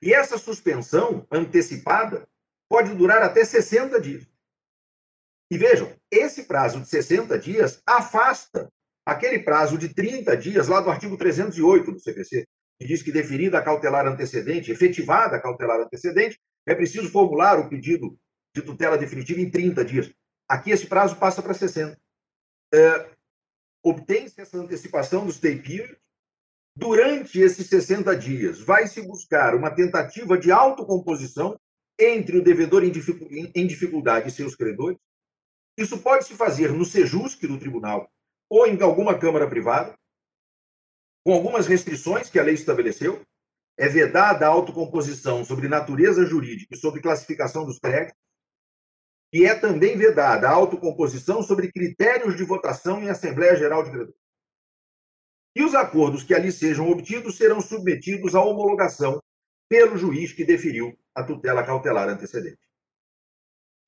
E essa suspensão antecipada pode durar até 60 dias. E vejam, esse prazo de 60 dias afasta aquele prazo de 30 dias lá do artigo 308 do CPC, que diz que deferida a cautelar antecedente, efetivada a cautelar antecedente, é preciso formular o pedido de tutela definitiva em 30 dias. Aqui esse prazo passa para 60. É, Obtém-se essa antecipação do stay period. Durante esses 60 dias, vai se buscar uma tentativa de autocomposição entre o devedor em dificuldade e seus credores. Isso pode se fazer no SEJUSC do tribunal ou em alguma câmara privada, com algumas restrições que a lei estabeleceu. É vedada a autocomposição sobre natureza jurídica e sobre classificação dos créditos. E é também vedada a autocomposição sobre critérios de votação em Assembleia Geral de Credores. E os acordos que ali sejam obtidos serão submetidos à homologação pelo juiz que deferiu a tutela cautelar antecedente.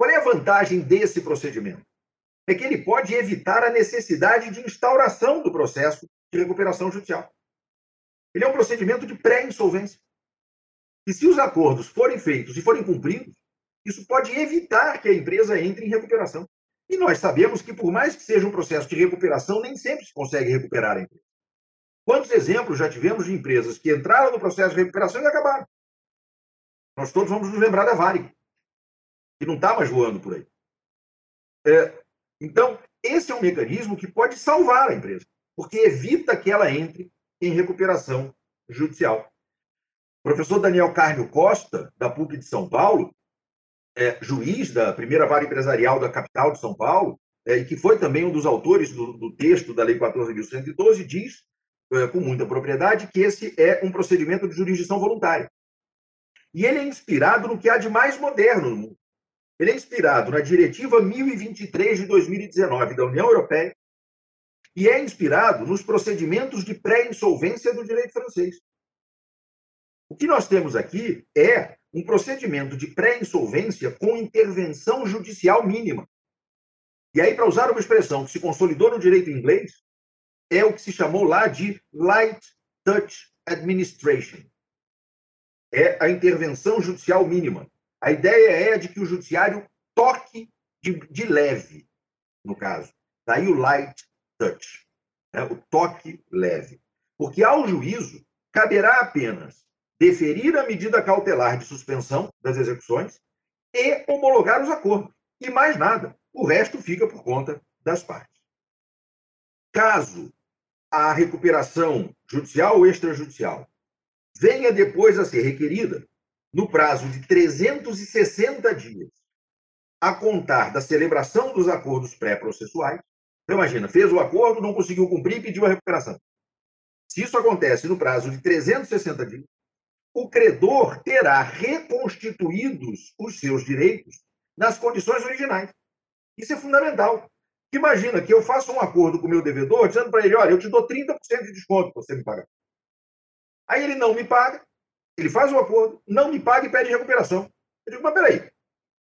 Qual é a vantagem desse procedimento? É que ele pode evitar a necessidade de instauração do processo de recuperação judicial. Ele é um procedimento de pré-insolvência. E se os acordos forem feitos e forem cumpridos, isso pode evitar que a empresa entre em recuperação. E nós sabemos que, por mais que seja um processo de recuperação, nem sempre se consegue recuperar a empresa. Quantos exemplos já tivemos de empresas que entraram no processo de recuperação e acabaram? Nós todos vamos nos lembrar da Varig, que não está mais voando por aí. É, então, esse é um mecanismo que pode salvar a empresa, porque evita que ela entre em recuperação judicial. O professor Daniel Carnio Costa, da PUC de São Paulo, é, juiz da primeira vara empresarial da capital de São Paulo, é, e que foi também um dos autores do, do texto da Lei 14.112, diz, é, com muita propriedade, que esse é um procedimento de jurisdição voluntária. E ele é inspirado no que há de mais moderno no mundo. Ele é inspirado na Diretiva 1023 de 2019 da União Europeia e é inspirado nos procedimentos de pré-insolvência do direito francês. O que nós temos aqui é um procedimento de pré-insolvência com intervenção judicial mínima. E aí, para usar uma expressão que se consolidou no direito inglês, é o que se chamou lá de light touch administration é a intervenção judicial mínima. A ideia é de que o judiciário toque de, de leve, no caso. Daí o light touch, né? o toque leve. Porque ao juízo caberá apenas deferir a medida cautelar de suspensão das execuções e homologar os acordos. E mais nada. O resto fica por conta das partes. Caso a recuperação judicial ou extrajudicial venha depois a ser requerida, no prazo de 360 dias, a contar da celebração dos acordos pré-processuais. Então, imagina, fez o acordo, não conseguiu cumprir pediu a recuperação. Se isso acontece no prazo de 360 dias, o credor terá reconstituídos os seus direitos nas condições originais. Isso é fundamental. Imagina que eu faço um acordo com o meu devedor, dizendo para ele: olha, eu te dou 30% de desconto para você me pagar. Aí ele não me paga, ele faz um acordo, não me paga e pede recuperação. Eu digo, mas peraí,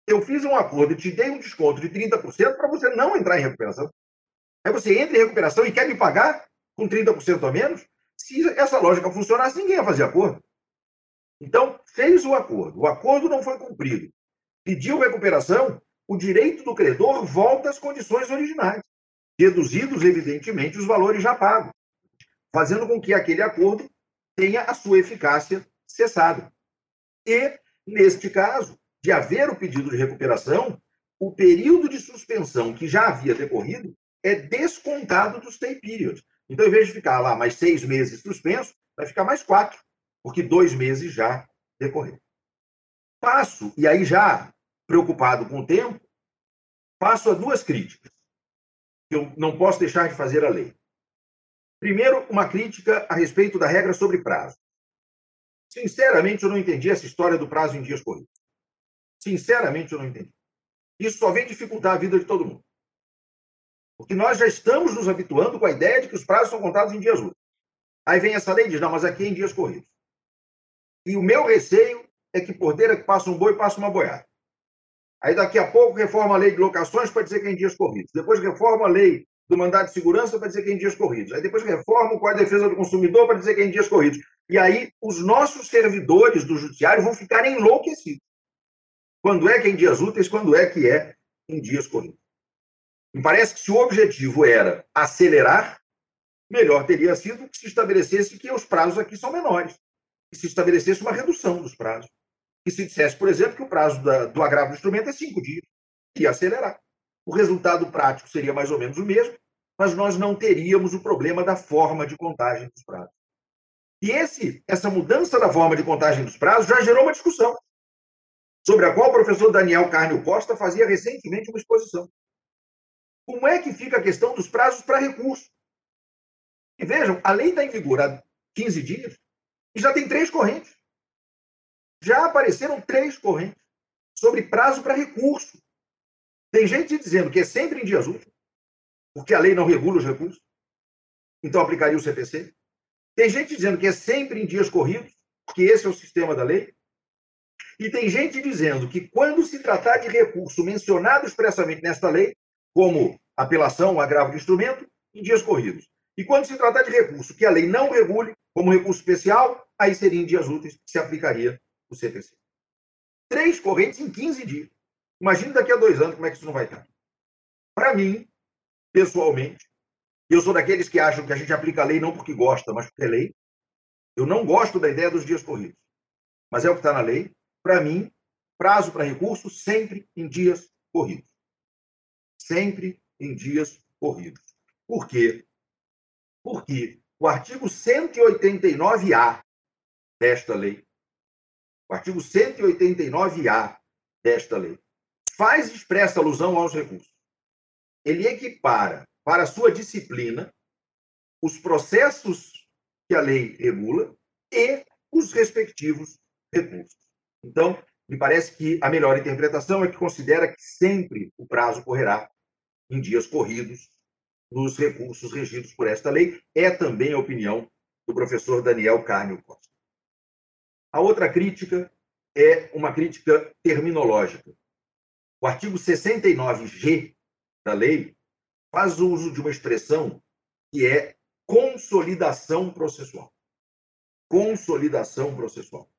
eu fiz um acordo e te dei um desconto de 30% para você não entrar em recuperação. Aí você entra em recuperação e quer me pagar com 30% a menos? Se essa lógica funcionasse, ninguém ia fazer acordo. Então, fez o acordo, o acordo não foi cumprido, pediu recuperação, o direito do credor volta às condições originais, reduzidos, evidentemente, os valores já pagos, fazendo com que aquele acordo tenha a sua eficácia cessada. E, neste caso, de haver o pedido de recuperação, o período de suspensão que já havia decorrido é descontado do stay period. Então, em vez de ficar lá mais seis meses suspenso, vai ficar mais quatro, porque dois meses já decorreram. Passo, e aí já preocupado com o tempo, passo a duas críticas, que eu não posso deixar de fazer a lei. Primeiro, uma crítica a respeito da regra sobre prazo. Sinceramente, eu não entendi essa história do prazo em dias corridos. Sinceramente, eu não entendi. Isso só vem dificultar a vida de todo mundo. Porque nós já estamos nos habituando com a ideia de que os prazos são contados em dias úteis. Aí vem essa lei e diz, não, mas aqui é em dias corridos. E o meu receio é que por dentro que passa um boi, passa uma boiada. Aí daqui a pouco reforma a lei de locações para dizer que é em dias corridos. Depois reforma a lei do mandado de segurança para dizer que é em dias corridos. Aí depois reforma o Código de Defesa do Consumidor para dizer que é em dias corridos. E aí os nossos servidores do judiciário vão ficar enlouquecidos. Quando é que é em dias úteis, quando é que é em dias corridos. Me parece que se o objetivo era acelerar, melhor teria sido que se estabelecesse que os prazos aqui são menores. Que se estabelecesse uma redução dos prazos. Que se dissesse, por exemplo, que o prazo da, do agravo do instrumento é cinco dias. Ia acelerar. O resultado prático seria mais ou menos o mesmo, mas nós não teríamos o problema da forma de contagem dos prazos. E esse, essa mudança da forma de contagem dos prazos já gerou uma discussão. sobre a qual o professor Daniel Carnio Costa fazia recentemente uma exposição. Como é que fica a questão dos prazos para recurso? E vejam, a lei está em vigor há 15 dias e já tem três correntes. Já apareceram três correntes sobre prazo para recurso. Tem gente dizendo que é sempre em dias úteis, porque a lei não regula os recursos, então aplicaria o CPC. Tem gente dizendo que é sempre em dias corridos, porque esse é o sistema da lei. E tem gente dizendo que quando se tratar de recurso mencionado expressamente nesta lei, como apelação, agravo de instrumento, em dias corridos. E quando se tratar de recurso que a lei não regule, como recurso especial, aí seria em dias úteis que se aplicaria o CPC. Três correntes em 15 dias. Imagine daqui a dois anos como é que isso não vai estar. Para mim, pessoalmente, eu sou daqueles que acham que a gente aplica a lei não porque gosta, mas porque é lei. Eu não gosto da ideia dos dias corridos. Mas é o que está na lei. Para mim, prazo para recurso sempre em dias corridos. Sempre em dias corridos. Por quê? Porque o artigo 189-A desta lei, o artigo 189-A desta lei, faz expressa alusão aos recursos. Ele equipara para sua disciplina os processos que a lei regula e os respectivos recursos. Então, me parece que a melhor interpretação é que considera que sempre o prazo correrá em dias corridos nos recursos regidos por esta lei. É também a opinião do professor Daniel Carnio Costa. A outra crítica é uma crítica terminológica. O artigo 69G da lei faz uso de uma expressão que é consolidação processual. Consolidação processual.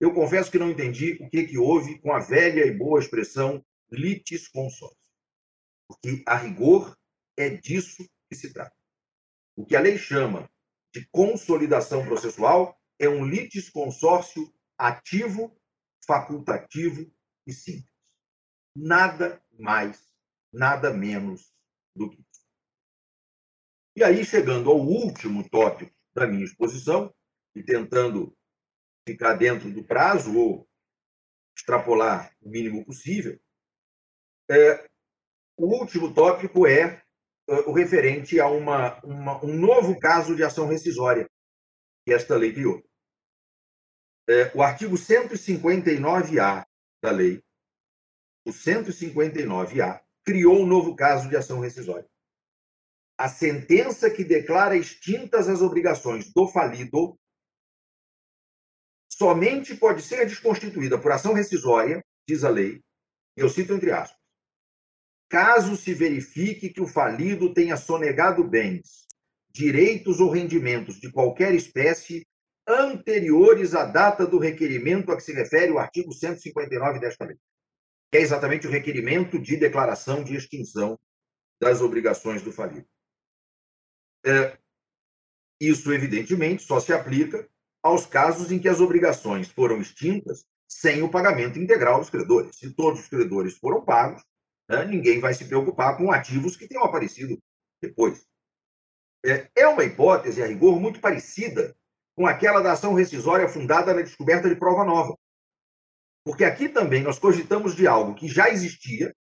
Eu confesso que não entendi o que, que houve com a velha e boa expressão litis consórcio. Porque, a rigor, é disso que se trata. O que a lei chama de consolidação processual é um litisconsórcio ativo, facultativo e simples. Nada mais, nada menos do. E aí, chegando ao último tópico da minha exposição, e tentando ficar dentro do prazo ou extrapolar o mínimo possível, é, o último tópico é o referente a uma, uma, um novo caso de ação rescisória que esta lei criou. É, o artigo 159-A da lei, o 159-A, criou um novo caso de ação rescisória. A sentença que declara extintas as obrigações do falido somente pode ser desconstituída por ação rescisória, diz a lei, eu cito entre aspas, caso se verifique que o falido tenha sonegado bens, direitos ou rendimentos de qualquer espécie anteriores à data do requerimento a que se refere o artigo 159 desta lei, é exatamente o requerimento de declaração de extinção das obrigações do falido. É, isso, evidentemente, só se aplica aos casos em que as obrigações foram extintas sem o pagamento integral dos credores. Se todos os credores foram pagos, né, ninguém vai se preocupar com ativos que tenham aparecido depois. É, é uma hipótese, a rigor, muito parecida com aquela da ação rescisória fundada na descoberta de prova nova. Porque aqui também nós cogitamos de algo que já existia,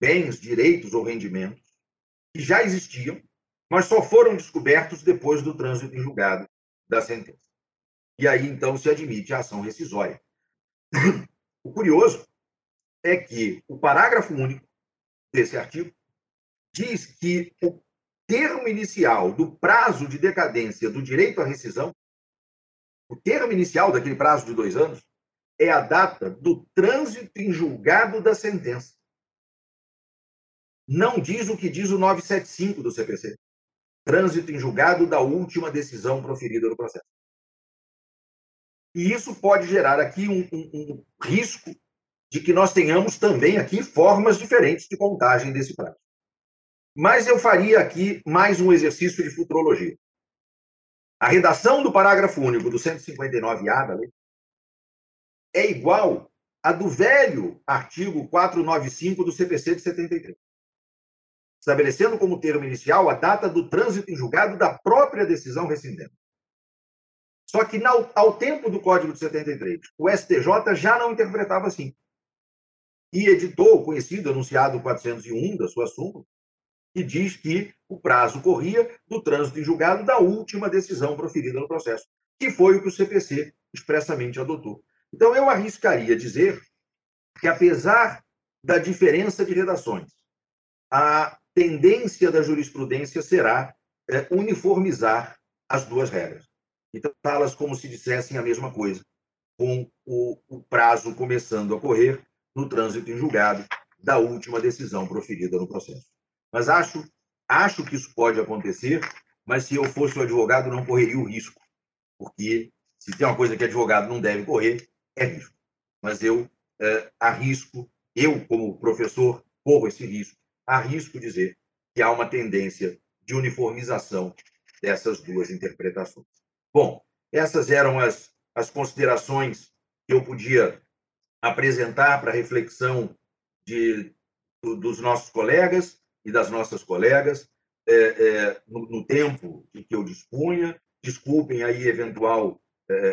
bens, direitos ou rendimentos, que já existiam, mas só foram descobertos depois do trânsito em julgado da sentença. E aí, então, se admite a ação rescisória. O curioso é que o parágrafo único desse artigo diz que o termo inicial do prazo de decadência do direito à rescisão, o termo inicial daquele prazo de dois anos, é a data do trânsito em julgado da sentença. Não diz o que diz o 975 do CPC. Trânsito em julgado da última decisão proferida no processo. E isso pode gerar aqui um, um, um risco de que nós tenhamos também aqui formas diferentes de contagem desse prazo. Mas eu faria aqui mais um exercício de futurologia. A redação do parágrafo único do 159A da lei é igual à do velho artigo 495 do CPC de 73, estabelecendo como termo inicial a data do trânsito em julgado da própria decisão rescindente. Só que ao tempo do Código de 73, o STJ já não interpretava assim. E editou o conhecido anunciado 401 da sua súmula, que diz que o prazo corria do trânsito em julgado da última decisão proferida no processo, que foi o que o CPC expressamente adotou. Então, eu arriscaria dizer que, apesar da diferença de redações, a tendência da jurisprudência será é, uniformizar as duas regras e tratá-las como se dissessem a mesma coisa, com o, o prazo começando a correr no trânsito em julgado da última decisão proferida no processo. Mas acho, acho que isso pode acontecer, mas se eu fosse o advogado, não correria o risco, porque se tem uma coisa que advogado não deve correr, é risco. Mas eu é, arrisco, eu, como professor, corro esse risco, arrisco dizer que há uma tendência de uniformização dessas duas interpretações. Bom, essas eram as, as considerações que eu podia apresentar para reflexão de, dos nossos colegas e das nossas colegas é, é, no, no, tempo em que eu dispunha. Desculpem aí eventual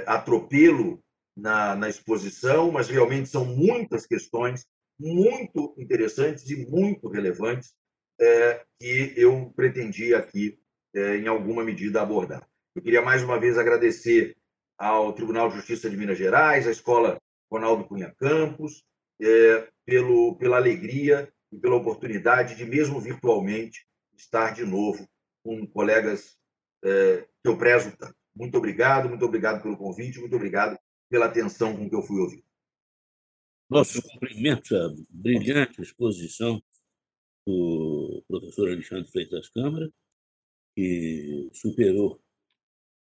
atropelo na, na exposição, mas realmente são muitas questões muito interessantes e muito relevantes é, que eu pretendia aqui, é, em alguma medida, abordar. Eu queria mais uma vez agradecer ao Tribunal de Justiça de Minas Gerais, à Escola Ronaldo Cunha Campos, é, pelo, pela alegria e pela oportunidade de, mesmo virtualmente, estar de novo com colegas é, que eu prezo tanto. Muito obrigado, muito obrigado pelo convite, muito obrigado pela atenção com que eu fui ouvido. Nossos cumprimentos à brilhante exposição do professor Alexandre Freitas Câmara, que superou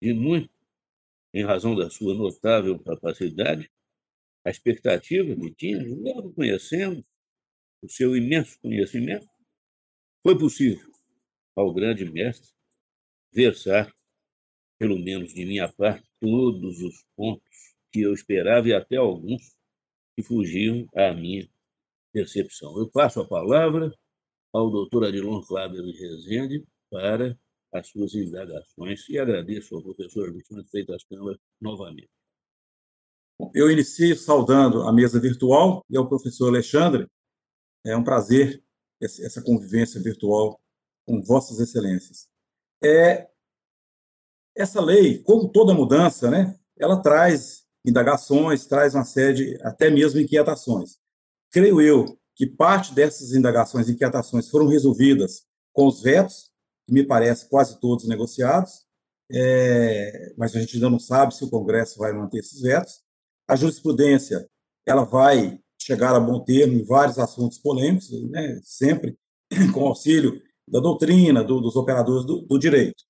de muito, em razão da sua notável capacidade, a expectativa que tinha, logo conhecendo o seu imenso conhecimento, foi possível ao grande mestre versar, pelo menos de minha parte, todos os pontos que eu esperava e até alguns que fugiam à minha percepção. Eu passo a palavra ao doutor Adilon Cláudio de Rezende para as suas indagações e agradeço ao professor Alexandre Freitas Câmara novamente. Eu inicio saudando a mesa virtual e ao professor Alexandre. É um prazer essa convivência virtual com vossas excelências. É, essa lei, como toda mudança, né, ela traz indagações, traz uma série de, até mesmo inquietações. Creio eu que parte dessas indagações e inquietações foram resolvidas com os vetos, que me parece quase todos negociados, é, mas a gente ainda não sabe se o Congresso vai manter esses vetos. A jurisprudência ela vai chegar a bom termo em vários assuntos polêmicos, né, sempre com auxílio da doutrina, do, dos operadores do, do direito.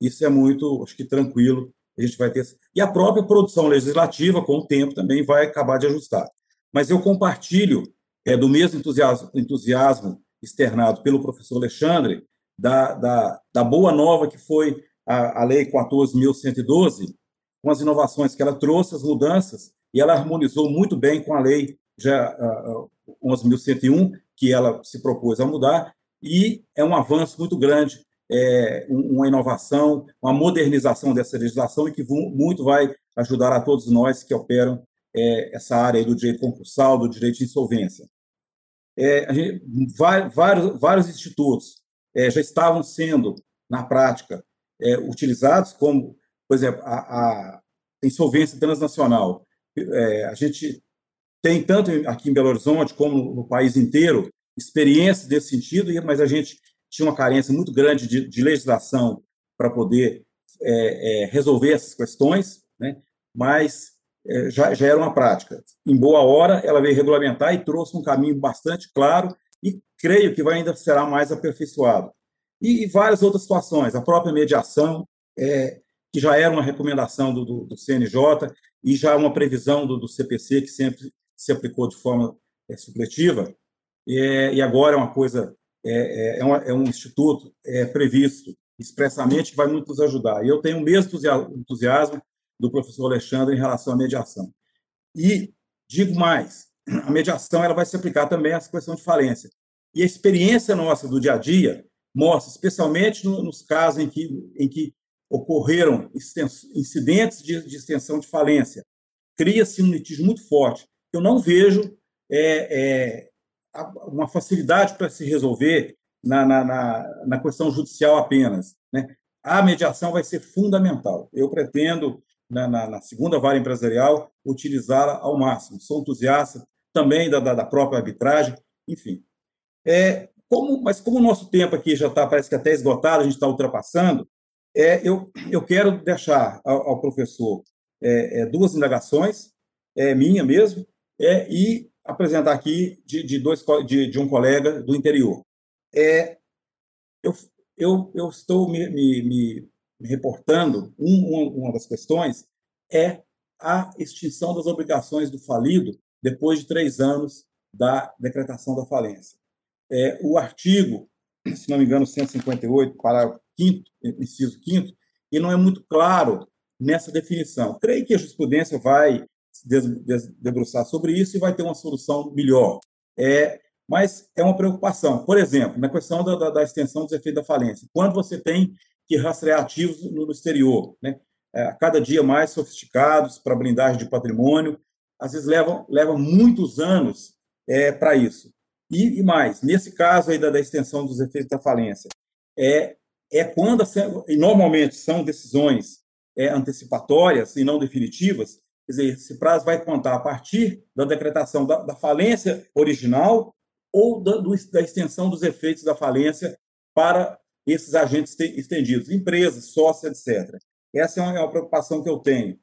Isso é muito, acho que tranquilo a gente vai ter. E a própria produção legislativa, com o tempo, também vai acabar de ajustar. Mas eu compartilho é, do mesmo entusiasmo, entusiasmo externado pelo professor Alexandre, da, da, da boa nova que foi a, a Lei 14.112, com as inovações que ela trouxe, as mudanças, e ela harmonizou muito bem com a Lei já, uh, 11.101, que ela se propôs a mudar, e é um avanço muito grande é, uma inovação, uma modernização dessa legislação e que muito vai ajudar a todos nós que operam é, essa área do direito concursal, do direito de insolvência. É, gente, vários, vários institutos é, já estavam sendo, na prática, é, utilizados como, por exemplo, a, a insolvência transnacional. É, a gente tem tanto aqui em Belo Horizonte como no, no país inteiro experiência desse sentido, mas a gente tinha uma carência muito grande de, de legislação para poder é, é, resolver essas questões, né? mas é, já, já era uma prática. Em boa hora, ela veio regulamentar e trouxe um caminho bastante claro e creio que vai ainda será mais aperfeiçoado. E, e várias outras situações, a própria mediação, é, que já era uma recomendação do, do, do, CNJ e já uma previsão do, do CPC, que sempre se aplicou de forma é, supletiva, é, e agora é uma coisa é, é, é, uma, é um instituto é, previsto expressamente que vai muito nos ajudar. E eu tenho o mesmo entusiasmo do professor Alexandre em relação à mediação. E digo mais, a mediação ela vai se aplicar também às questões de falência. E a experiência nossa do dia a dia mostra, especialmente no, nos casos em que, em que ocorreram incidentes de, de extensão de falência. Cria-se um litígio muito forte. Eu não vejo é, é, uma facilidade para se resolver na, na, na, na, questão judicial apenas. Né? A mediação vai ser fundamental. Eu pretendo, na, na segunda vara empresarial, utilizá-la ao máximo. Sou entusiasta também da, da, da própria arbitragem, enfim. É, como, mas como o nosso tempo aqui já está, parece que até esgotado, a gente está ultrapassando, é, eu, eu quero deixar ao, ao professor é, é, duas indagações, é, minha mesmo, é, e apresentar aqui de, de, dois, de, de um colega do interior. É, eu, eu, eu estou me, me, me, reportando, um, uma das questões é a extinção das obrigações do falido depois de três anos da decretação da falência. É, o artigo, se não me engano, 158, para quinto, inciso quinto, e não é muito claro nessa definição. Creio que a jurisprudência vai debruçar sobre isso e vai ter uma solução melhor. É, mas é uma preocupação. Por exemplo, na questão da, da, da extensão dos efeitos da falência, quando você tem que rastrear ativos no, no exterior, né? É, cada dia mais sofisticados para blindagem de patrimônio, às vezes levam, levam muitos anos é, para isso. E, e, mais, nesse caso aí da, da, extensão dos efeitos da falência, é, é quando, e normalmente são decisões é, antecipatórias e não definitivas, quer dizer, esse prazo vai contar a partir da decretação da, da falência original ou da, do, da extensão dos efeitos da falência para esses agentes estendidos, empresas, sócios, etc. Essa é uma, é uma, preocupação que eu tenho.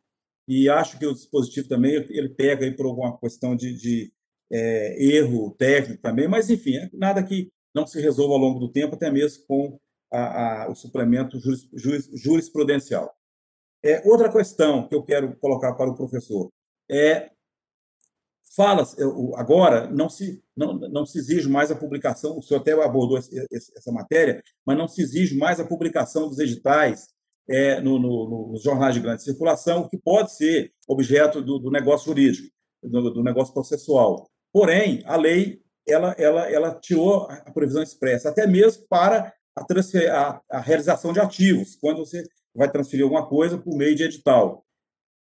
E acho que o dispositivo também ele pega aí por alguma questão de, de é, erro técnico também, mas, enfim, é nada que não se resolva ao longo do tempo, até mesmo com a, a, o suplemento juris, juris, jurisprudencial. É, outra questão que eu quero colocar para o professor é fala agora não se não, não se exige mais a publicação o senhor até abordou essa matéria mas não se exige mais a publicação dos editais é, no, no, nos jornais de grande circulação que pode ser objeto do, do negócio jurídico do, do, negócio processual. Porém a lei ela ela ela tirou a previsão expressa até mesmo para a, a, a realização de ativos, quando você vai transferir alguma coisa por meio de edital.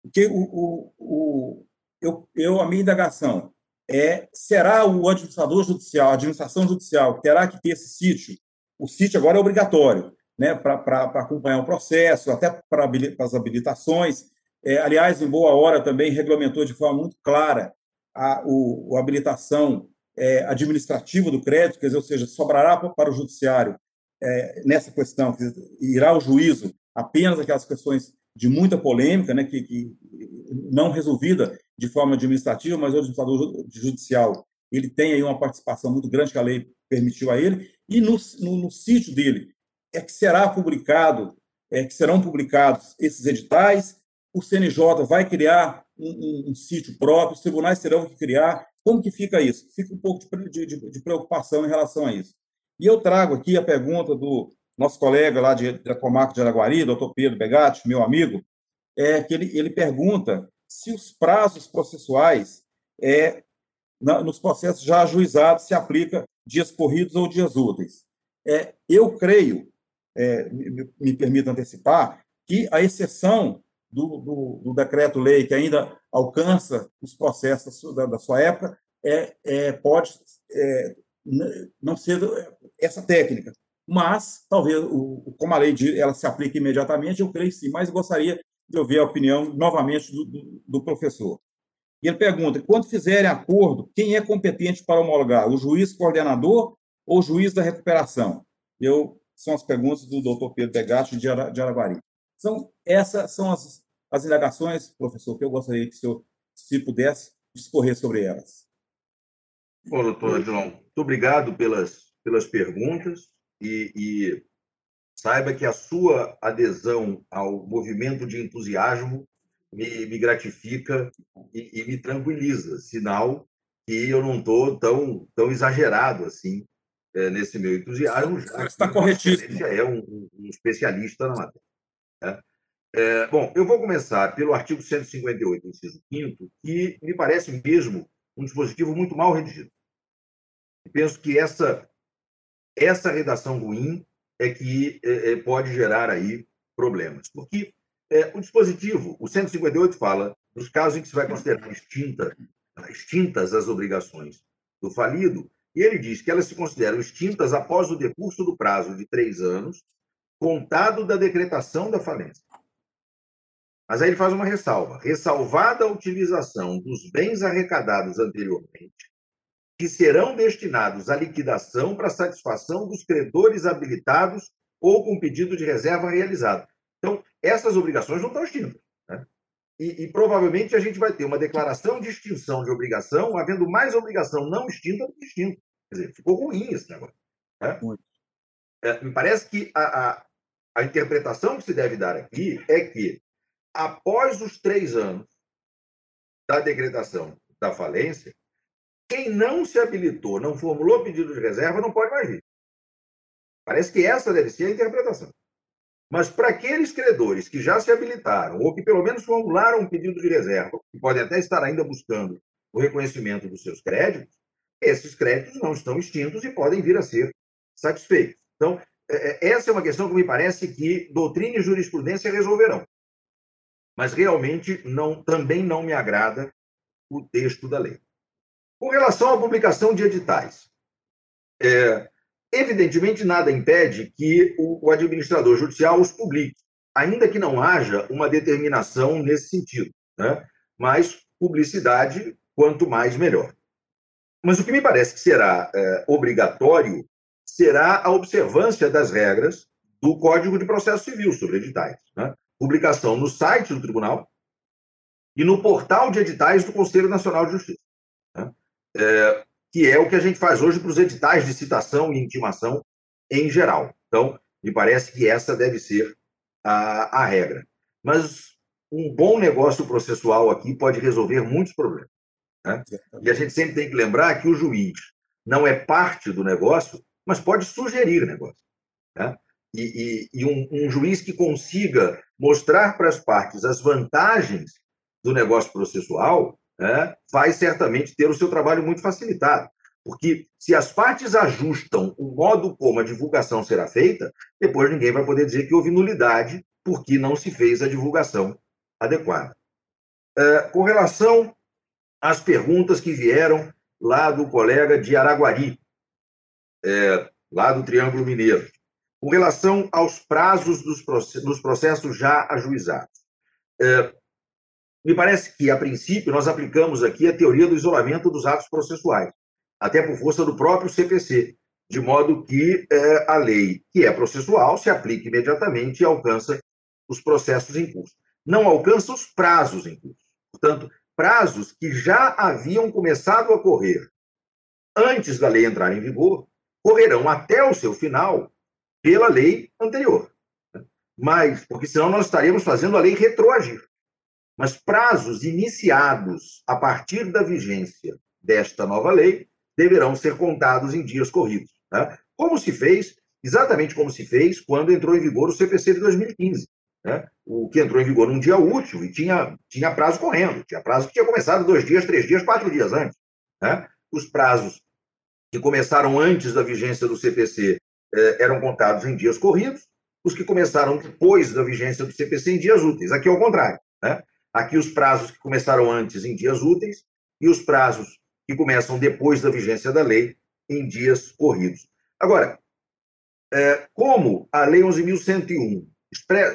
Porque o, o, o, eu, eu, a minha indagação é: será o administrador judicial, a administração judicial, que terá que ter esse sítio? O sítio agora é obrigatório né, para acompanhar o processo, até para as habilitações. É, aliás, em boa hora também regulamentou de forma muito clara a, o, a habilitação é, administrativa do crédito, quer dizer, ou seja, sobrará para o judiciário é, nessa questão, que irá ao juízo apenas aquelas questões de muita polêmica, né, que, que não resolvida de forma administrativa, mas o administrador judicial ele tem aí uma participação muito grande que a lei permitiu a ele, e no, no, no sítio dele é que será publicado, é que serão publicados esses editais, o CNJ vai criar um, um, um sítio próprio, os tribunais terão que criar, como que fica isso? Fica um pouco de, de, de preocupação em relação a isso. E eu trago aqui a pergunta do nosso colega lá de, da comarca de Araguari, doutor Pedro Begatti, meu amigo, é que ele, ele pergunta se os prazos processuais é, na, nos processos já ajuizados se aplica dias corridos ou dias úteis. É, eu creio, é, me, me permito antecipar, que a exceção do, do, do decreto-lei que ainda alcança os processos da, da sua época é, é pode é, não ser essa técnica. Mas, talvez, o, como a lei ela se aplica imediatamente, eu creio sim, mas gostaria de ouvir a opinião, novamente, do, do, do professor. E ele pergunta: quando fizerem acordo, quem é competente para homologar? O juiz coordenador ou o juiz da recuperação? Eu, são as perguntas do doutor Pedro Degato de Araguari. São, essas são as, as indagações, professor, que eu gostaria que o senhor, se pudesse, discorrer sobre elas. Bom, doutor João, muito obrigado pelas, pelas perguntas e, e saiba que a sua adesão ao movimento de entusiasmo me, me gratifica e, e, me tranquiliza, sinal que eu não estou tão, tão exagerado assim é, nesse meu entusiasmo. Já Está corretíssimo. é um, um, especialista na matéria. Né? É, bom, eu vou começar pelo artigo 158, inciso 5 que me parece mesmo um dispositivo muito mal redigido. Penso que essa, essa redação ruim é que é, é, pode gerar aí problemas. Porque é, o dispositivo, o 158, fala dos casos em que se vai considerar extinta, extintas as obrigações do falido, e ele diz que elas se consideram extintas após o decurso do prazo de três anos, contado da decretação da falência. Mas aí ele faz uma ressalva: ressalvada a utilização dos bens arrecadados anteriormente, que serão destinados à liquidação para satisfação dos credores habilitados ou com pedido de reserva realizado. Então, essas obrigações não estão extintas. Né? E, e, provavelmente a gente vai ter uma declaração de extinção de obrigação, havendo mais obrigação não extinta do que extinta. Quer dizer, ficou ruim esse negócio. Né? É, me parece que a, a, a interpretação que se deve dar aqui é que, após os três anos da decretação da falência, quem não se habilitou, não formulou pedido de reserva, não pode mais vir. Parece que essa deve ser a interpretação. Mas para aqueles credores que já se habilitaram, ou que pelo menos formularam um pedido de reserva, que podem até estar ainda buscando o reconhecimento dos seus créditos, esses créditos não estão extintos e podem vir a ser satisfeitos. Então, é, é, essa é uma questão que me parece que doutrina e jurisprudência resolverão. Mas realmente não, também não me agrada o texto da lei. Com relação à publicação de editais, é, Evidentemente, nada impede que o administrador judicial os publique, ainda que não haja uma determinação nesse sentido. Né? Mas publicidade, quanto mais, melhor. Mas o que me parece que será é, obrigatório será a observância das regras do Código de Processo Civil sobre editais. Né? Publicação no site do tribunal e no portal de editais do Conselho Nacional de Justiça. É, que é o que a gente faz hoje para os editais de citação e intimação em geral. Então, me parece que essa deve ser a, a regra. Mas um bom negócio processual aqui pode resolver muitos problemas. Né? E a gente sempre tem que lembrar que o juiz não é parte do negócio, mas pode sugerir negócio. Né? E, e, e um, um, juiz que consiga mostrar para as partes as vantagens do negócio processual né, vai certamente ter o seu trabalho muito facilitado. Porque se as partes ajustam o modo como a divulgação será feita, depois ninguém vai poder dizer que houve nulidade porque não se fez a divulgação adequada. É, com relação às perguntas que vieram lá do colega de Araguari, é, lá do Triângulo Mineiro, com relação aos prazos dos processos já ajuizados. É, me parece que, a princípio, nós aplicamos aqui a teoria do isolamento dos atos processuais, até por força do próprio CPC, de modo que é, a lei, que é processual, se aplique imediatamente e alcança os processos em curso. Não alcança os prazos em curso. Portanto, prazos que já haviam começado a correr antes da lei entrar em vigor, correrão até o seu final pela lei anterior. Mas, porque senão nós estaremos fazendo a lei retroagir. Mas prazos iniciados a partir da vigência desta nova lei deverão ser contados em dias corridos. Né? Como se fez, exatamente como se fez quando entrou em vigor o CPC de 2015. Né? O que entrou em vigor num dia útil e tinha, tinha prazo correndo, tinha prazo que tinha começado dois dias, três dias, quatro dias antes. Né? Os prazos que começaram antes da vigência do CPC eh, eram contados em dias corridos, os que começaram depois da vigência do CPC em dias úteis. Aqui é o contrário. Né? Aqui os prazos que começaram antes em dias úteis e os prazos que começam depois da vigência da lei em dias corridos. Agora, é, como a Lei 11.101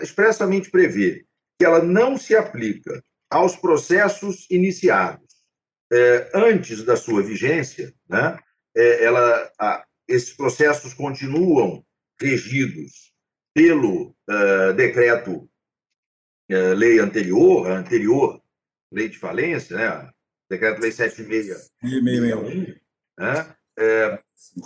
expressamente prevê que ela não se aplica aos processos iniciados é, antes da sua vigência, né, é, ela, esses processos continuam regidos pelo decreto é, lei anterior, a anterior lei de falência, né? Decreto-Lei 7661, né? É,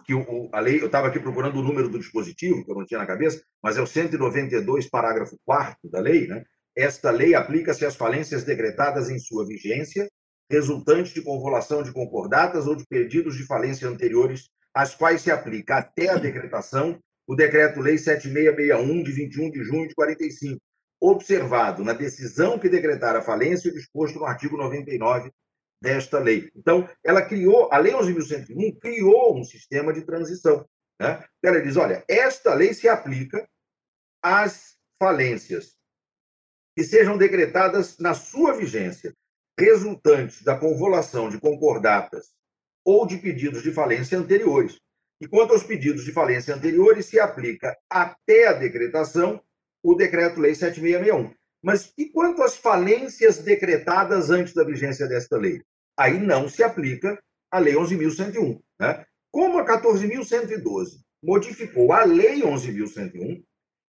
que o, a lei, eu estava aqui procurando o número do dispositivo, que eu não tinha na cabeça, mas é o 192, parágrafo 4 da lei, né? Esta lei aplica-se às falências decretadas em sua vigência, resultantes de convolução de concordatas ou de pedidos de falência anteriores, às quais se aplica até a decretação o Decreto-Lei 7661, de 21 de junho de 45, observado na decisão que decretara a falência e disposto no artigo 99 desta lei. Então, ela criou, a Lei 11.101 criou um sistema de transição. Né? Ela diz: olha, esta lei se aplica às falências que sejam decretadas na sua vigência, resultantes da convolução de concordatas ou de pedidos de falência anteriores. E quanto aos pedidos de falência anteriores, se aplica até a decretação o Decreto-Lei 7661. Mas e quanto às falências decretadas antes da vigência desta lei? Aí não se aplica a Lei 11.101. Né? Como a 14.112 modificou a Lei 11.101,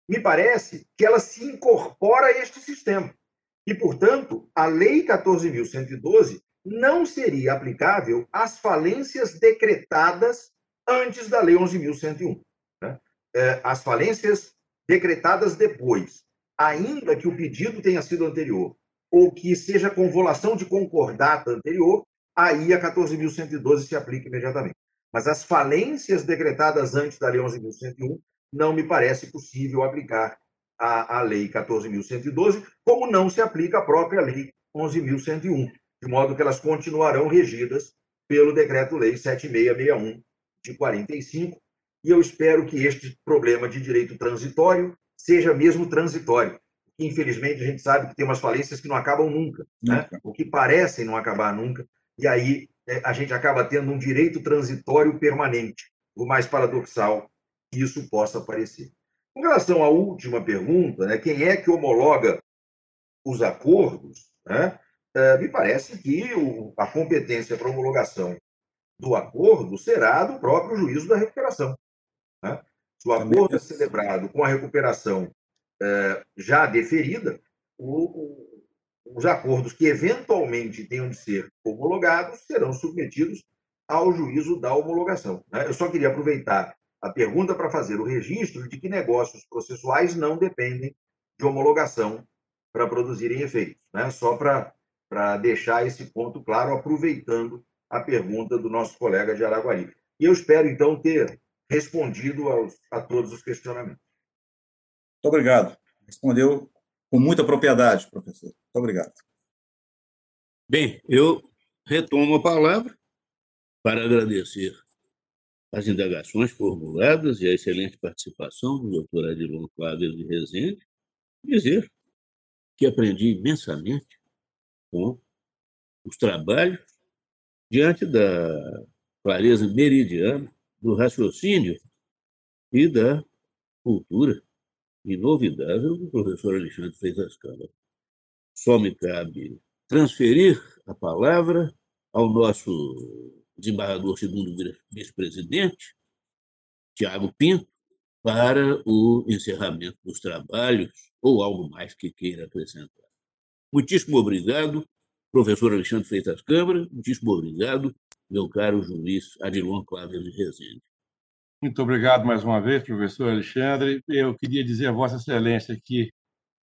me parece que ela se incorpora a este sistema. E, portanto, a Lei 14.112 não seria aplicável às falências decretadas antes da Lei 11.101. Né? É, as falências decretadas depois, ainda que o pedido tenha sido anterior, ou que seja convolução de concordata anterior, aí a 14.112 se aplica imediatamente. Mas as falências decretadas antes da Lei 11.101 não me parece possível aplicar a, a Lei 14.112, como não se aplica a própria Lei 11.101, de modo que elas continuarão regidas pelo Decreto-Lei 7661 de 45, e eu espero que este problema de direito transitório seja mesmo transitório. Infelizmente, a gente sabe que tem umas falências que não acabam nunca, né? o que parecem não acabar nunca, e aí é, a gente acaba tendo um direito transitório permanente, o mais paradoxal que isso possa parecer. Com relação à última pergunta, né, quem é que homologa os acordos, né, é, me parece que o, a competência para homologação do acordo será do próprio juízo da recuperação. Né? Se o acordo é celebrado com a recuperação é, já deferida, o, o, os acordos que eventualmente tenham de ser homologados serão submetidos ao juízo da homologação. Né? Eu só queria aproveitar a pergunta para fazer o registro de que negócios processuais não dependem de homologação para produzirem efeitos. Né? Só para deixar esse ponto claro, aproveitando a pergunta do nosso colega de Araguari. E eu espero, então, ter respondido aos, a todos os questionamentos. Muito obrigado. Respondeu com muita propriedade, professor. Muito obrigado. Bem, eu retomo a palavra para agradecer as indagações formuladas e a excelente participação do doutor Adilon Cláudio de Rezende, dizer que aprendi imensamente com os trabalhos diante da clareza meridiana do raciocínio e da cultura inovidável do professor Alexandre Freitas Câmara. Só me cabe transferir a palavra ao nosso desembargador segundo vice-presidente, Tiago Pinto, para o encerramento dos trabalhos ou algo mais que queira acrescentar. Muitíssimo obrigado, professor Alexandre Freitas Câmara, muitíssimo obrigado, meu caro juiz Adilon Cláudio de Rezende. Muito obrigado mais uma vez, professor Alexandre. Eu queria dizer a Vossa Excelência que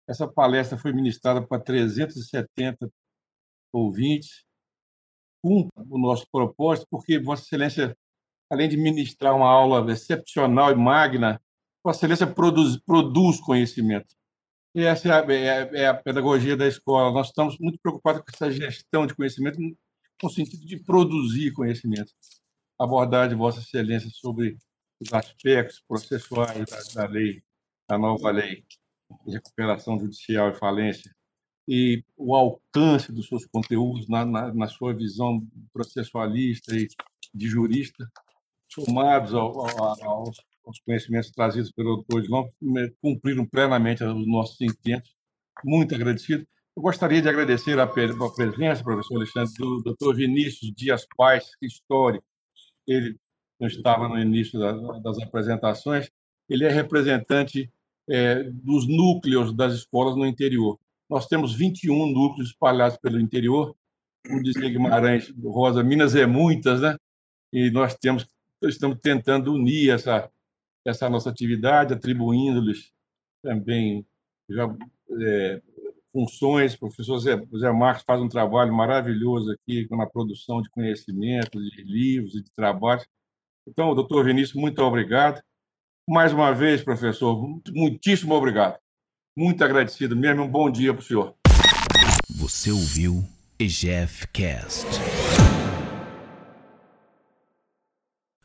essa palestra foi ministrada para 370 ouvintes cumpra o nosso propósito, porque Vossa Excelência, além de ministrar uma aula excepcional e magna, Vossa Excelência produz, produz conhecimento. E essa é a, é, é a, pedagogia da escola. Nós estamos muito preocupados com essa gestão de conhecimento, no sentido de produzir conhecimento. Abordar de Vossa Excelência sobre os aspectos processuais da, da lei, da nova lei de recuperação judicial e falência, e o alcance dos seus conteúdos na, na, na sua visão processualista e de jurista, somados ao, ao, aos, aos, conhecimentos trazidos pelo doutor Islão, cumpriram plenamente os nossos intentos. Muito agradecido. Eu gostaria de agradecer a, presença, professor Alexandre, do doutor Vinícius Dias Pais, histórico. Ele não estava no início das apresentações. Ele é representante é, dos núcleos das escolas no interior. Nós temos 21 núcleos espalhados pelo interior. O de Guimarães, Rosa, Minas é muitas, né? E nós temos, estamos tentando unir essa, essa nossa atividade, atribuindo-lhes também já, é, funções. O professor Zé, Zé Marcos faz um trabalho maravilhoso aqui na produção de conhecimento, de livros e de trabalhos. Então, doutor Vinícius, muito obrigado. Mais uma vez, professor, muitíssimo obrigado. Muito agradecido mesmo. Um bom dia para o senhor. Você ouviu EGF Cast.